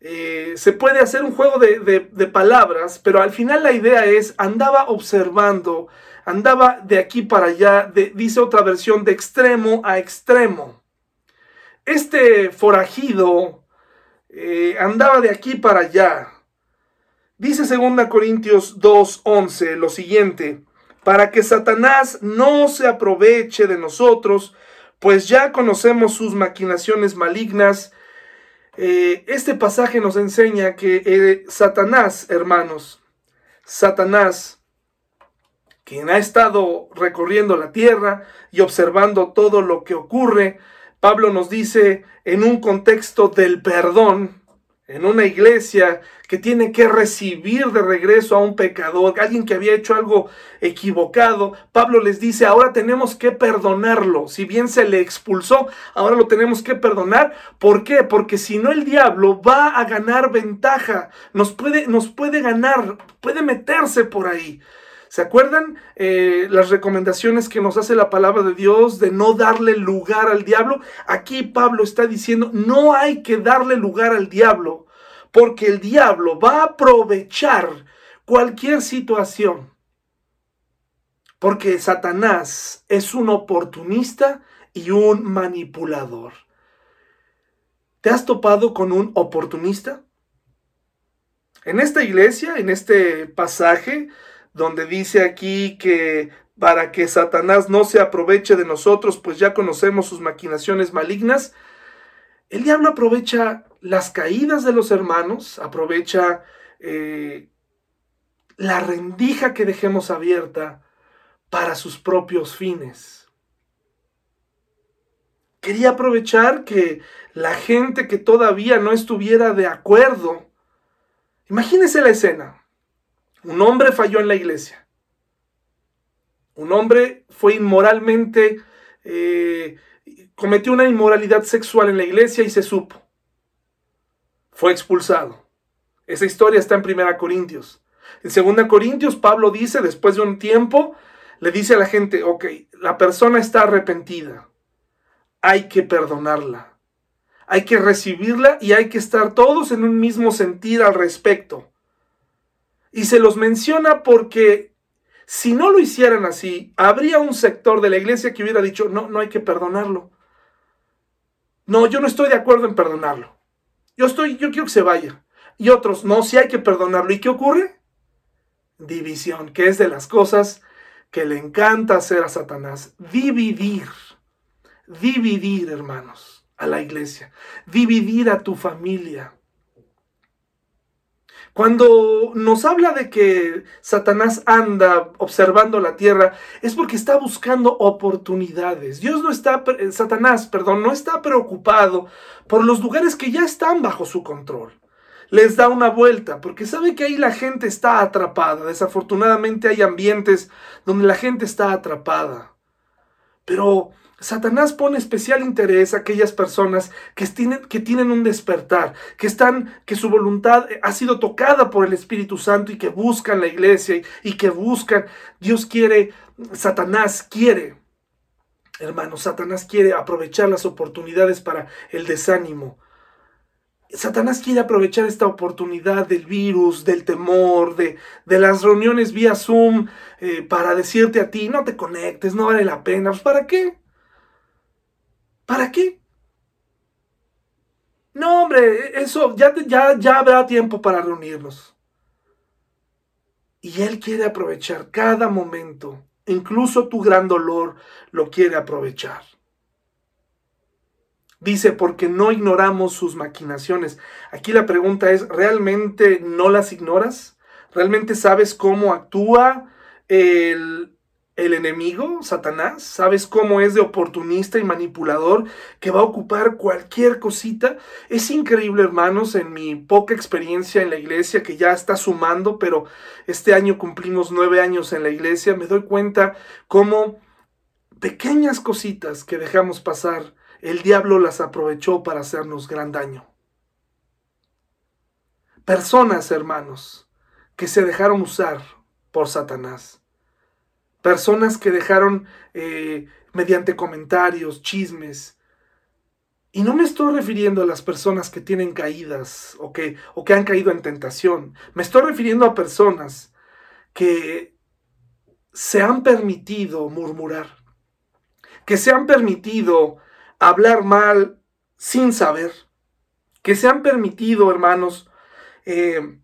eh, se puede hacer un juego de, palabras, pero al final la idea es, andaba observando, andaba de aquí para allá, dice otra versión, de extremo a extremo. Este forajido eh, andaba de aquí para allá. Dice 2 Corintios 2:11 lo siguiente, para que Satanás no se aproveche de nosotros, pues ya conocemos sus maquinaciones malignas. Eh, este pasaje nos enseña que eh, Satanás, hermanos, Satanás, quien ha estado recorriendo la tierra y observando todo lo que ocurre, Pablo nos dice en un contexto del perdón, en una iglesia que tiene que recibir de regreso a un pecador, alguien que había hecho algo equivocado, Pablo les dice, ahora tenemos que perdonarlo. Si bien se le expulsó, ahora lo tenemos que perdonar. ¿Por qué? Porque si no el diablo va a ganar ventaja, nos puede, nos puede ganar, puede meterse por ahí. ¿Se acuerdan eh, las recomendaciones que nos hace la palabra de Dios de no darle lugar al diablo? Aquí Pablo está diciendo, no hay que darle lugar al diablo, porque el diablo va a aprovechar cualquier situación. Porque Satanás es un oportunista y un manipulador. ¿Te has topado con un oportunista? En esta iglesia, en este pasaje, donde dice aquí que para que Satanás no se aproveche de nosotros, pues ya conocemos sus maquinaciones malignas. El diablo aprovecha las caídas de los hermanos, aprovecha eh, la rendija que dejemos abierta para sus propios fines. Quería aprovechar que la gente que todavía no estuviera de acuerdo, imagínese la escena, un hombre falló en la iglesia. Un hombre fue inmoralmente, eh, cometió una inmoralidad sexual en la iglesia y se supo. Fue expulsado. Esa historia está en 1 Corintios. En 2 Corintios, Pablo dice, después de un tiempo, le dice a la gente, ok, la persona está arrepentida. Hay que perdonarla. Hay que recibirla y hay que estar todos en un mismo sentir al respecto. Y se los menciona porque si no lo hicieran así, habría un sector de la iglesia que hubiera dicho, no, no hay que perdonarlo. No, yo no estoy de acuerdo en perdonarlo. Yo estoy, yo quiero que se vaya. Y otros, no, sí hay que perdonarlo. ¿Y qué ocurre? División, que es de las cosas que le encanta hacer a Satanás. Dividir. Dividir, hermanos, a la iglesia. Dividir a tu familia. Cuando nos habla de que Satanás anda observando la tierra, es porque está buscando oportunidades. Dios no está, Satanás, perdón, no está preocupado por los lugares que ya están bajo su control. Les da una vuelta, porque sabe que ahí la gente está atrapada. Desafortunadamente hay ambientes donde la gente está atrapada. Pero Satanás pone especial interés a aquellas personas que tienen, que tienen un despertar, que están, que su voluntad ha sido tocada por el Espíritu Santo y que buscan la iglesia y, que buscan. Dios quiere, Satanás quiere, hermano, Satanás quiere aprovechar las oportunidades para el desánimo. Satanás quiere aprovechar esta oportunidad del virus, del temor, de, de las reuniones vía Zoom, eh, para decirte a ti, no te conectes, no vale la pena. Pues, ¿Para qué? ¿Para qué? No, hombre, eso ya, ya, ya habrá tiempo para reunirnos. Y Él quiere aprovechar cada momento, incluso tu gran dolor lo quiere aprovechar. Dice, porque no ignoramos sus maquinaciones. Aquí la pregunta es, ¿realmente no las ignoras? ¿Realmente sabes cómo actúa el, el enemigo, Satanás, sabes cómo es de oportunista y manipulador que va a ocupar cualquier cosita. Es increíble, hermanos, en mi poca experiencia en la iglesia, que ya está sumando, pero este año cumplimos nueve años en la iglesia, me doy cuenta cómo pequeñas cositas que dejamos pasar, el diablo las aprovechó para hacernos gran daño. Personas, hermanos, que se dejaron usar por Satanás Personas que dejaron eh, mediante comentarios, chismes. Y no me estoy refiriendo a las personas que tienen caídas o que, o que han caído en tentación. Me estoy refiriendo a personas que se han permitido murmurar, que se han permitido hablar mal sin saber, que se han permitido, hermanos, eh,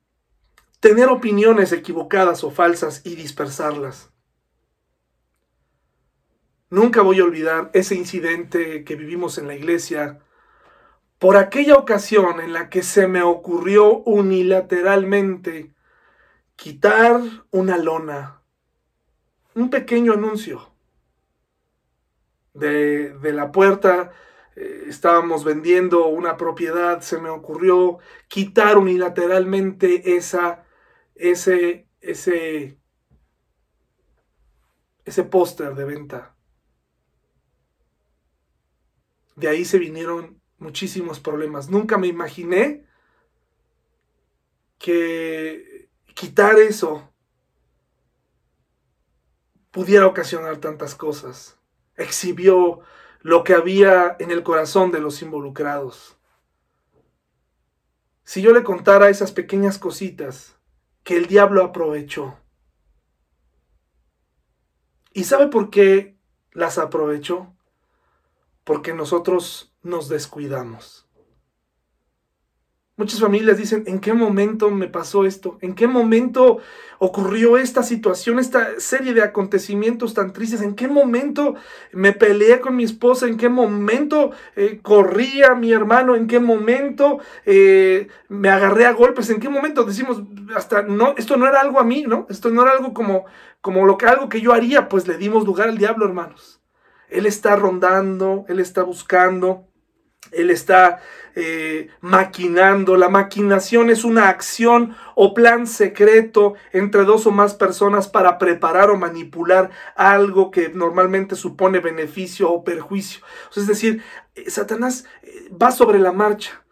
tener opiniones equivocadas o falsas y dispersarlas. Nunca voy a olvidar ese incidente que vivimos en la iglesia por aquella ocasión en la que se me ocurrió unilateralmente quitar una lona, un pequeño anuncio de, la puerta eh, estábamos vendiendo una propiedad, se me ocurrió quitar unilateralmente esa, ese, ese, ese póster de venta. De ahí se vinieron muchísimos problemas. Nunca me imaginé que quitar eso pudiera ocasionar tantas cosas. Exhibió lo que había en el corazón de los involucrados. Si yo le contara esas pequeñas cositas que el diablo aprovechó. ¿Y sabe por qué las aprovechó? Porque nosotros nos descuidamos. Muchas familias dicen, ¿en qué momento me pasó esto? ¿En qué momento ocurrió esta situación, esta serie de acontecimientos tan tristes? ¿En qué momento me peleé con mi esposa? ¿En qué momento eh, corrí a mi hermano? ¿En qué momento eh, me agarré a golpes? ¿En qué momento decimos, hasta no, esto no era algo a mí, ¿no? Esto no era algo como, como lo que, algo que yo haría, pues le dimos lugar al diablo, hermanos. Él está rondando, él está buscando, él está eh, maquinando. La maquinación es una acción o plan secreto entre dos o más personas para preparar o manipular algo que normalmente supone beneficio o perjuicio. Es decir, eh, Satanás eh, va sobre la marcha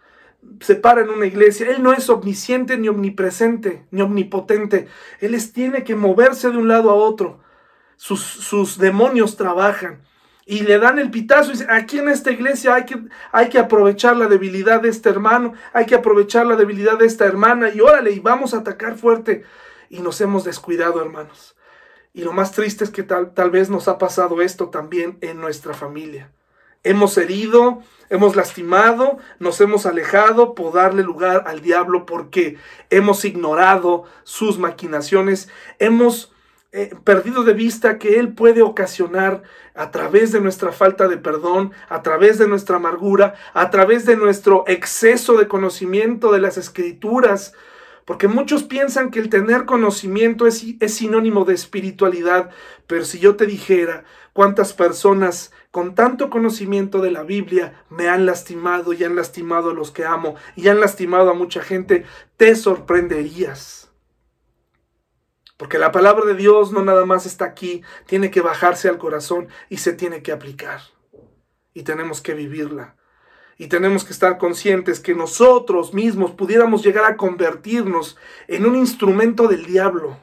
se para en una iglesia. Él no es omnisciente ni omnipresente ni omnipotente. Él tiene que moverse de un lado a otro. Sus demonios trabajan y le dan el pitazo y dicen, aquí en esta iglesia hay que, hay que aprovechar la debilidad de este hermano, hay que aprovechar la debilidad de esta hermana y órale, y vamos a atacar fuerte. Y nos hemos descuidado, hermanos. Y lo más triste es que tal, tal vez nos ha pasado esto también en nuestra familia. Hemos herido, hemos lastimado, nos hemos alejado por darle lugar al diablo porque hemos ignorado sus maquinaciones, hemos eh, perdido de vista que Él puede ocasionar a través de nuestra falta de perdón, a través de nuestra amargura, a través de nuestro exceso de conocimiento de las escrituras. Porque muchos piensan que el tener conocimiento es, es sinónimo de espiritualidad, pero si yo te dijera cuántas personas con tanto conocimiento de la Biblia me han lastimado y han lastimado a los que amo y han lastimado a mucha gente, te sorprenderías. Porque la palabra de Dios no nada más está aquí, tiene que bajarse al corazón y se tiene que aplicar. Y tenemos que vivirla. Y tenemos que estar conscientes que nosotros mismos pudiéramos llegar a convertirnos en un instrumento del diablo,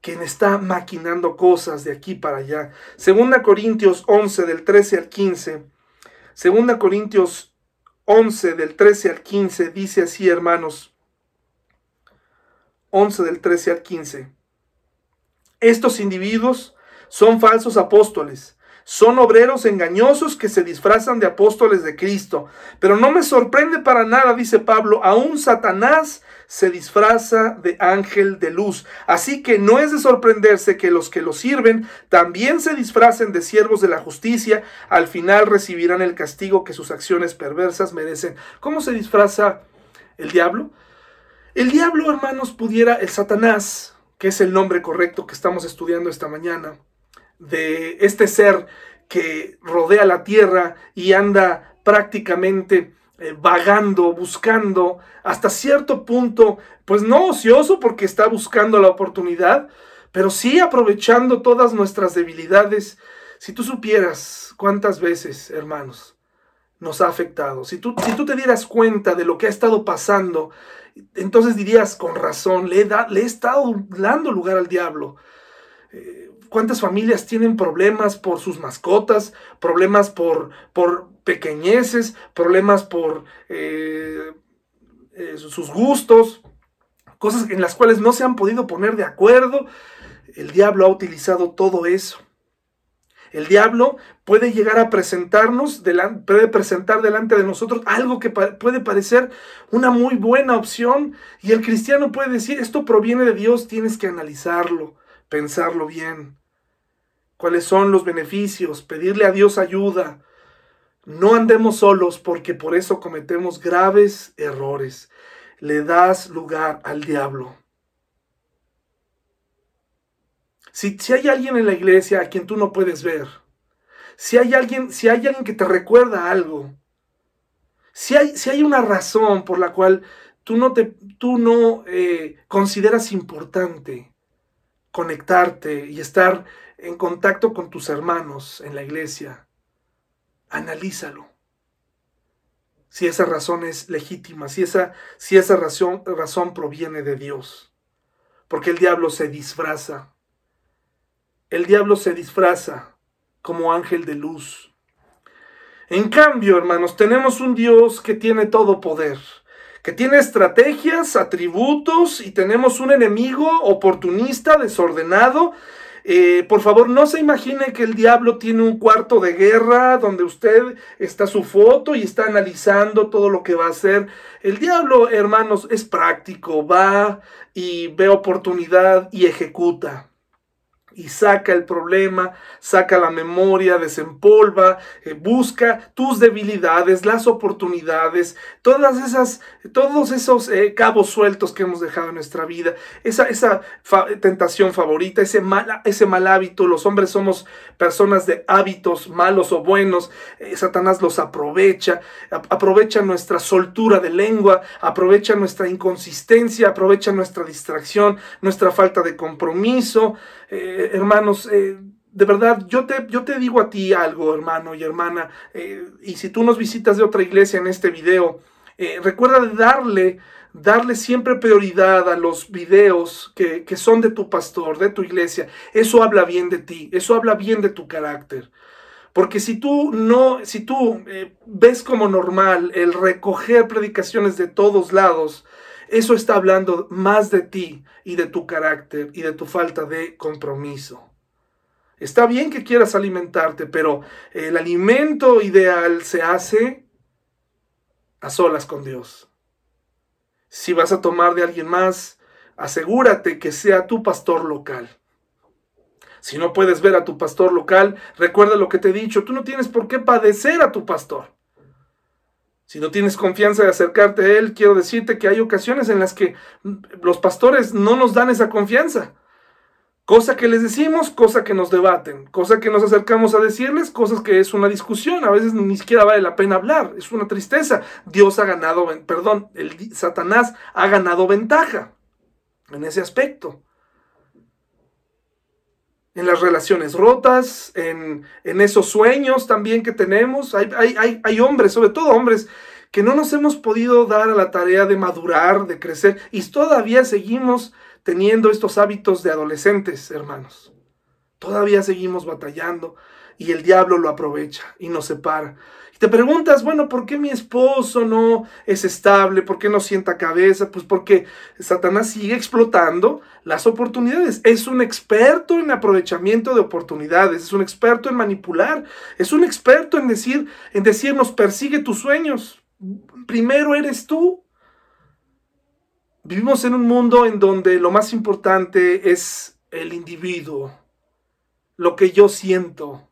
quien está maquinando cosas de aquí para allá. Segunda Corintios 11 del 13 al 15. Segunda Corintios 11 del 13 al 15 dice así, hermanos. 11 del 13 al 15. Estos individuos son falsos apóstoles, son obreros engañosos que se disfrazan de apóstoles de Cristo. Pero no me sorprende para nada, dice Pablo, aún Satanás se disfraza de ángel de luz. Así que no es de sorprenderse que los que lo sirven también se disfracen de siervos de la justicia. Al final recibirán el castigo que sus acciones perversas merecen. ¿Cómo se disfraza el diablo? El diablo, hermanos, pudiera, el Satanás, que es el nombre correcto que estamos estudiando esta mañana, de este ser que rodea la tierra y anda prácticamente eh, vagando, buscando, hasta cierto punto, pues no ocioso porque está buscando la oportunidad, pero sí aprovechando todas nuestras debilidades. Si tú supieras cuántas veces, hermanos, nos ha afectado, si tú, si tú te dieras cuenta de lo que ha estado pasando entonces dirías, con razón, le he, le he estado dando lugar al diablo. Eh, ¿Cuántas familias tienen problemas por sus mascotas, problemas por, por pequeñeces, problemas por eh, eh, sus gustos, cosas en las cuales no se han podido poner de acuerdo? El diablo ha utilizado todo eso el diablo puede llegar a presentarnos, puede presentar delante de nosotros algo que puede parecer una muy buena opción y el cristiano puede decir, esto proviene de Dios, tienes que analizarlo, pensarlo bien. ¿Cuáles son los beneficios? Pedirle a Dios ayuda. No andemos solos porque por eso cometemos graves errores. Le das lugar al diablo. Si, hay alguien en la iglesia a quien tú no puedes ver, si hay alguien, si hay alguien que te recuerda algo, si hay, si hay una razón por la cual tú no, te, tú no eh, consideras importante conectarte y estar en contacto con tus hermanos en la iglesia, analízalo. Si esa razón es legítima, si esa, si esa razón, razón proviene de Dios. Porque el diablo se disfraza. El diablo se disfraza como ángel de luz. En cambio, hermanos, tenemos un Dios que tiene todo poder, que tiene estrategias, atributos y tenemos un enemigo oportunista, desordenado, eh, por favor, no se imagine que el diablo tiene un cuarto de guerra donde usted está su foto y está analizando todo lo que va a hacer. El diablo, hermanos, es práctico, va y ve oportunidad y ejecuta y saca el problema, saca la memoria, desempolva, eh, busca tus debilidades, las oportunidades, todas esas, todos esos eh, cabos sueltos que hemos dejado en nuestra vida, esa, esa tentación favorita, ese mal, ese mal hábito. Los hombres somos personas de hábitos malos o buenos. Eh, Satanás los aprovecha, aprovecha nuestra soltura de lengua, aprovecha nuestra inconsistencia, aprovecha nuestra distracción, nuestra falta de compromiso. Eh, hermanos, eh, de verdad, yo te, yo te digo a ti algo, hermano y hermana, eh, y si tú nos visitas de otra iglesia en este video, recuerda darle, darle siempre prioridad a los videos que, que son de tu pastor, de tu iglesia. Eso habla bien de ti, eso habla bien de tu carácter. Porque si tú no, si tú ves como normal el recoger predicaciones de todos lados, eso está hablando más de ti y de tu carácter y de tu falta de compromiso. Está bien que quieras alimentarte, pero el alimento ideal se hace a solas con Dios. Si vas a tomar de alguien más, asegúrate que sea tu pastor local. Si no puedes ver a tu pastor local, recuerda lo que te he dicho, tú no tienes por qué padecer a tu pastor. Si no tienes confianza de acercarte a Él, quiero decirte que hay ocasiones en las que los pastores no nos dan esa confianza. Cosa que les decimos, cosa que nos debaten, cosa que nos acercamos a decirles, cosas que es una discusión, a veces ni siquiera vale la pena hablar, es una tristeza. Dios ha ganado, perdón, el Satanás ha ganado ventaja en ese aspecto en las relaciones rotas, en, esos sueños también que tenemos. Hay, hay, hay, hombres, sobre todo hombres, que no nos hemos podido dar a la tarea de madurar, de crecer, y todavía seguimos teniendo estos hábitos de adolescentes, hermanos. Todavía seguimos batallando y el diablo lo aprovecha y nos separa. Te preguntas, bueno, ¿por qué mi esposo no es estable? ¿Por qué no sienta cabeza? Pues porque Satanás sigue explotando las oportunidades. Es un experto en aprovechamiento de oportunidades, es un experto en manipular, es un experto en decir, en decirnos, persigue tus sueños. Primero eres tú. Vivimos en un mundo en donde lo más importante es el individuo, lo que yo siento,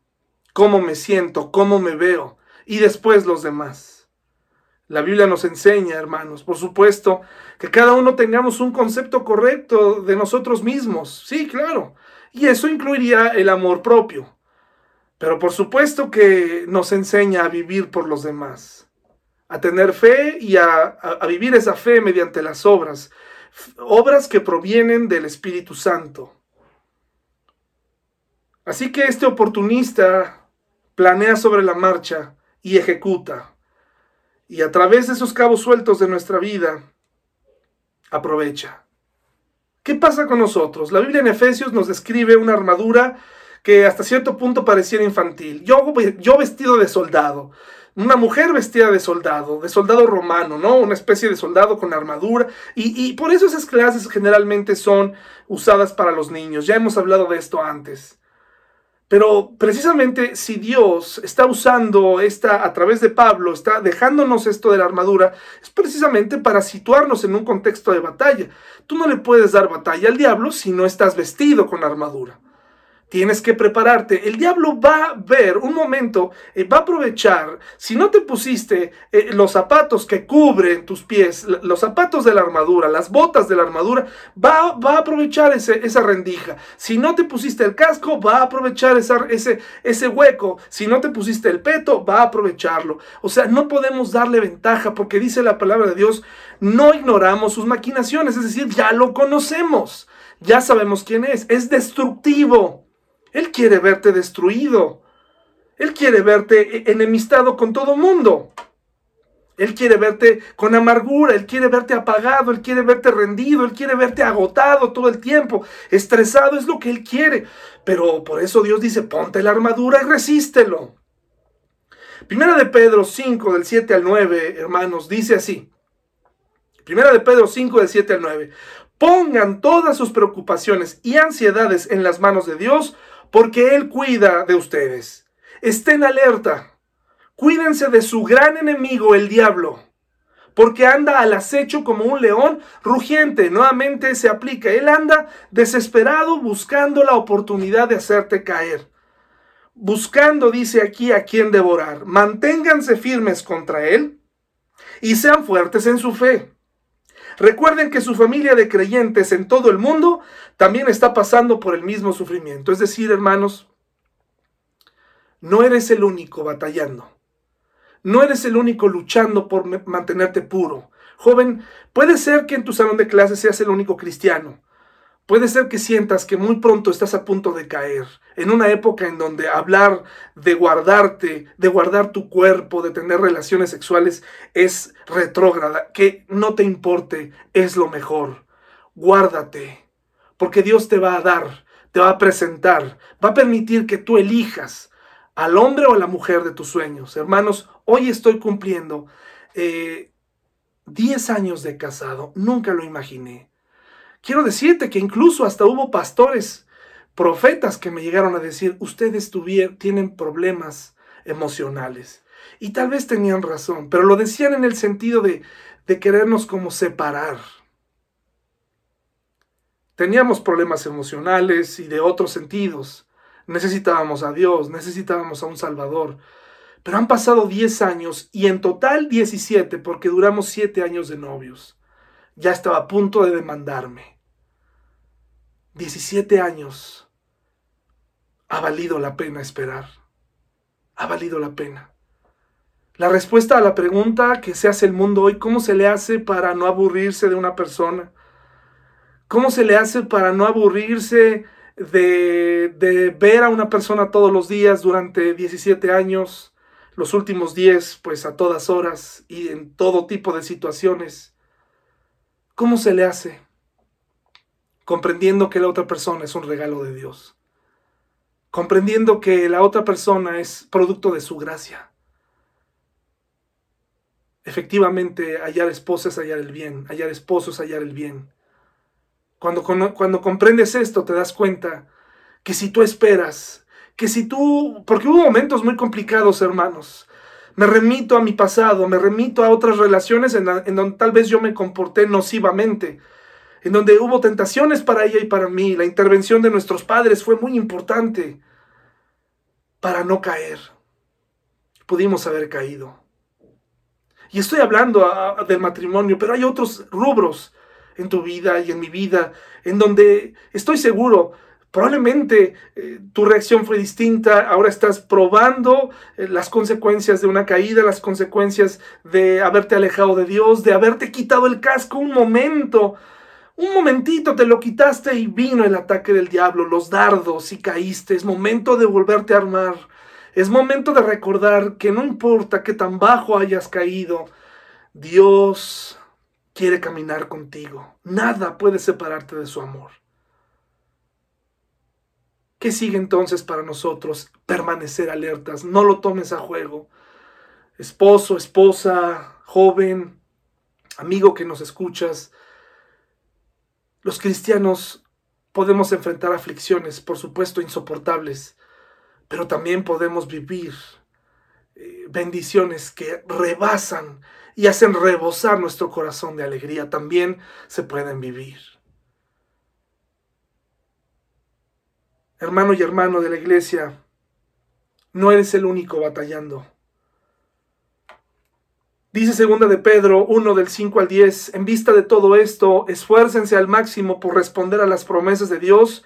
cómo me siento, cómo me veo y después los demás. La Biblia nos enseña, hermanos, por supuesto, que cada uno tengamos un concepto correcto de nosotros mismos. Sí, claro. Y eso incluiría el amor propio. Pero por supuesto que nos enseña a vivir por los demás, a tener fe y a, a, vivir esa fe mediante las obras, obras que provienen del Espíritu Santo. Así que este oportunista planea sobre la marcha y ejecuta. Y a través de esos cabos sueltos de nuestra vida, aprovecha. ¿Qué pasa con nosotros? La Biblia en Efesios nos describe una armadura que hasta cierto punto pareciera infantil. Yo, yo vestido de soldado, una mujer vestida de soldado, de soldado romano, ¿no? Una especie de soldado con armadura. Y, y por eso esas clases generalmente son usadas para los niños. Ya hemos hablado de esto antes. Pero precisamente si Dios está usando esta, a través de Pablo, está dejándonos esto de la armadura, es precisamente para situarnos en un contexto de batalla. Tú no le puedes dar batalla al diablo si no estás vestido con armadura. Tienes que prepararte. El diablo va a ver un momento, eh, va a aprovechar. Si no te pusiste eh, los zapatos que cubren tus pies, los zapatos de la armadura, las botas de la armadura, va, va a aprovechar ese, esa rendija. Si no te pusiste el casco, va a aprovechar ese, ese hueco. Si no te pusiste el peto, va a aprovecharlo. O sea, no podemos darle ventaja porque dice la palabra de Dios, no ignoramos sus maquinaciones. Es decir, ya lo conocemos. Ya sabemos quién es. Es destructivo. Él quiere verte destruido. Él quiere verte enemistado con todo mundo. Él quiere verte con amargura, Él quiere verte apagado, Él quiere verte rendido, Él quiere verte agotado todo el tiempo, estresado, es lo que Él quiere. Pero por eso Dios dice, ponte la armadura y resístelo. Primera de Pedro 5, del 7 al 9, hermanos, dice así. Primera de Pedro 5, del 7 al 9. Pongan todas sus preocupaciones y ansiedades en las manos de Dios, porque Él cuida de ustedes. Estén alerta. Cuídense de su gran enemigo, el diablo, porque anda al acecho como un león rugiente. Nuevamente se aplica. Él anda desesperado buscando la oportunidad de hacerte caer. Buscando, dice aquí, a quien devorar. Manténganse firmes contra Él y sean fuertes en su fe. Recuerden que su familia de creyentes en todo el mundo también está pasando por el mismo sufrimiento. Es decir, hermanos, no eres el único batallando. No eres el único luchando por mantenerte puro. Joven, puede ser que en tu salón de clases seas el único cristiano, Puede ser que sientas que muy pronto estás a punto de caer, en una época en donde hablar de guardarte, de guardar tu cuerpo, de tener relaciones sexuales es retrógrada, que no te importe, es lo mejor. Guárdate, porque Dios te va a dar, te va a presentar, va a permitir que tú elijas al hombre o a la mujer de tus sueños. Hermanos, hoy estoy cumpliendo 10 eh, años de casado, nunca lo imaginé. Quiero decirte que incluso hasta hubo pastores, profetas que me llegaron a decir, ustedes tienen problemas emocionales. Y tal vez tenían razón, pero lo decían en el sentido de, de querernos como separar. Teníamos problemas emocionales y de otros sentidos. Necesitábamos a Dios, necesitábamos a un Salvador. Pero han pasado 10 años y en total 17 porque duramos 7 años de novios ya estaba a punto de demandarme. 17 años. Ha valido la pena esperar. Ha valido la pena. La respuesta a la pregunta que se hace el mundo hoy, ¿cómo se le hace para no aburrirse de una persona? ¿Cómo se le hace para no aburrirse de, de ver a una persona todos los días durante 17 años, los últimos 10 pues a todas horas y en todo tipo de situaciones? ¿Cómo se le hace? Comprendiendo que la otra persona es un regalo de Dios. Comprendiendo que la otra persona es producto de su gracia. Efectivamente, hallar esposa es hallar el bien, hallar esposo es hallar el bien. Cuando, cuando comprendes esto, te das cuenta que si tú esperas, que si tú, porque hubo momentos muy complicados, hermanos, me remito a mi pasado, me remito a otras relaciones en, donde tal vez yo me comporté nocivamente, en donde hubo tentaciones para ella y para mí. La intervención de nuestros padres fue muy importante para no caer. Pudimos haber caído. Y estoy hablando del matrimonio, pero hay otros rubros en tu vida y en mi vida en donde estoy seguro Probablemente eh, tu reacción fue distinta, ahora estás probando eh, las consecuencias de una caída, las consecuencias de haberte alejado de Dios, de haberte quitado el casco un momento. Un momentito te lo quitaste y vino el ataque del diablo, los dardos y caíste. Es momento de volverte a armar. Es momento de recordar que no importa que tan bajo hayas caído, Dios quiere caminar contigo. Nada puede separarte de su amor. ¿Qué sigue entonces para nosotros? Permanecer alertas, no lo tomes a juego. Esposo, esposa, joven, amigo que nos escuchas, los cristianos podemos enfrentar aflicciones, por supuesto, insoportables, pero también podemos vivir eh, bendiciones que rebasan y hacen rebosar nuestro corazón de alegría. También se pueden vivir. hermano y hermano de la iglesia, no eres el único batallando. Dice segunda de Pedro 1 del 5 al 10, en vista de todo esto, esfuércense al máximo por responder a las promesas de Dios,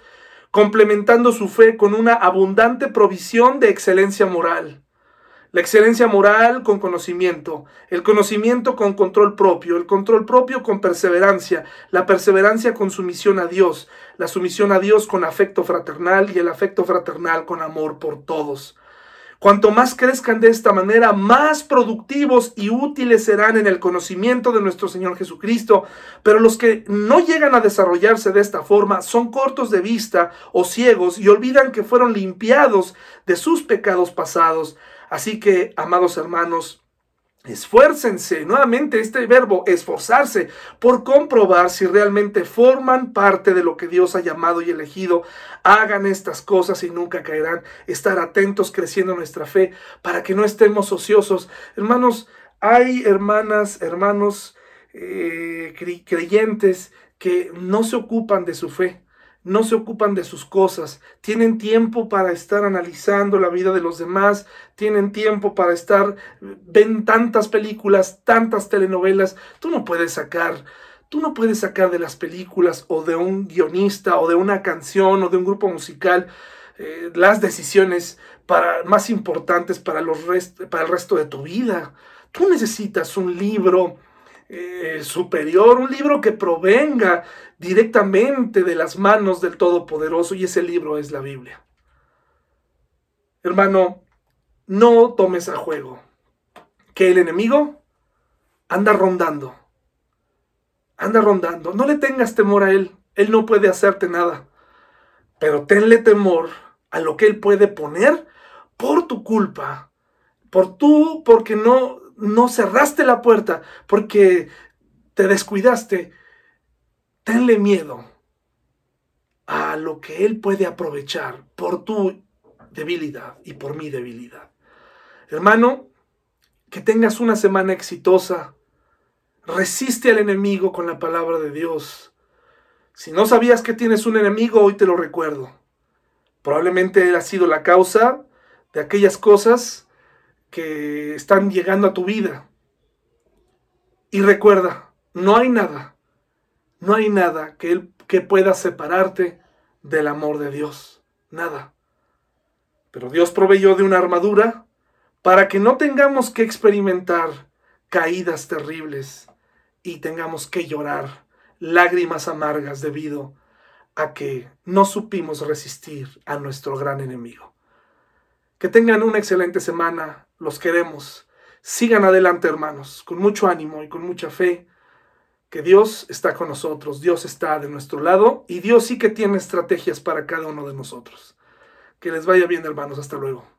complementando su fe con una abundante provisión de excelencia moral. La excelencia moral con conocimiento, el conocimiento con control propio, el control propio con perseverancia, la perseverancia con sumisión a Dios, la sumisión a Dios con afecto fraternal y el afecto fraternal con amor por todos. Cuanto más crezcan de esta manera, más productivos y útiles serán en el conocimiento de nuestro Señor Jesucristo. Pero los que no llegan a desarrollarse de esta forma son cortos de vista o ciegos y olvidan que fueron limpiados de sus pecados pasados. Así que, amados hermanos, Esfuércense, nuevamente este verbo, esforzarse, por comprobar si realmente forman parte de lo que Dios ha llamado y elegido. Hagan estas cosas y nunca caerán. Estar atentos creciendo nuestra fe para que no estemos ociosos. Hermanos, hay hermanas, hermanos eh, creyentes que no se ocupan de su fe no se ocupan de sus cosas, tienen tiempo para estar analizando la vida de los demás, tienen tiempo para estar, ven tantas películas, tantas telenovelas, tú no puedes sacar, tú no puedes sacar de las películas o de un guionista o de una canción o de un grupo musical eh, las decisiones para, más importantes para, el resto de tu vida. Tú necesitas un libro, eh, superior, un libro que provenga directamente de las manos del Todopoderoso y ese libro es la Biblia. Hermano, no tomes a juego que el enemigo anda rondando, anda rondando, no le tengas temor a él, él no puede hacerte nada, pero tenle temor a lo que él puede poner por tu culpa, por tú, porque no no cerraste la puerta porque te descuidaste, tenle miedo a lo que Él puede aprovechar por tu debilidad y por mi debilidad. Hermano, que tengas una semana exitosa. Resiste al enemigo con la palabra de Dios. Si no sabías que tienes un enemigo, hoy te lo recuerdo. Probablemente él ha sido la causa de aquellas cosas que están llegando a tu vida. Y recuerda, no hay nada, no hay nada que, que pueda separarte del amor de Dios. Nada. Pero Dios proveyó de una armadura para que no tengamos que experimentar caídas terribles y tengamos que llorar lágrimas amargas debido a que no supimos resistir a nuestro gran enemigo. Que tengan una excelente semana los queremos. Sigan adelante, hermanos, con mucho ánimo y con mucha fe, que Dios está con nosotros, Dios está de nuestro lado y Dios sí que tiene estrategias para cada uno de nosotros. Que les vaya bien, hermanos, hasta luego.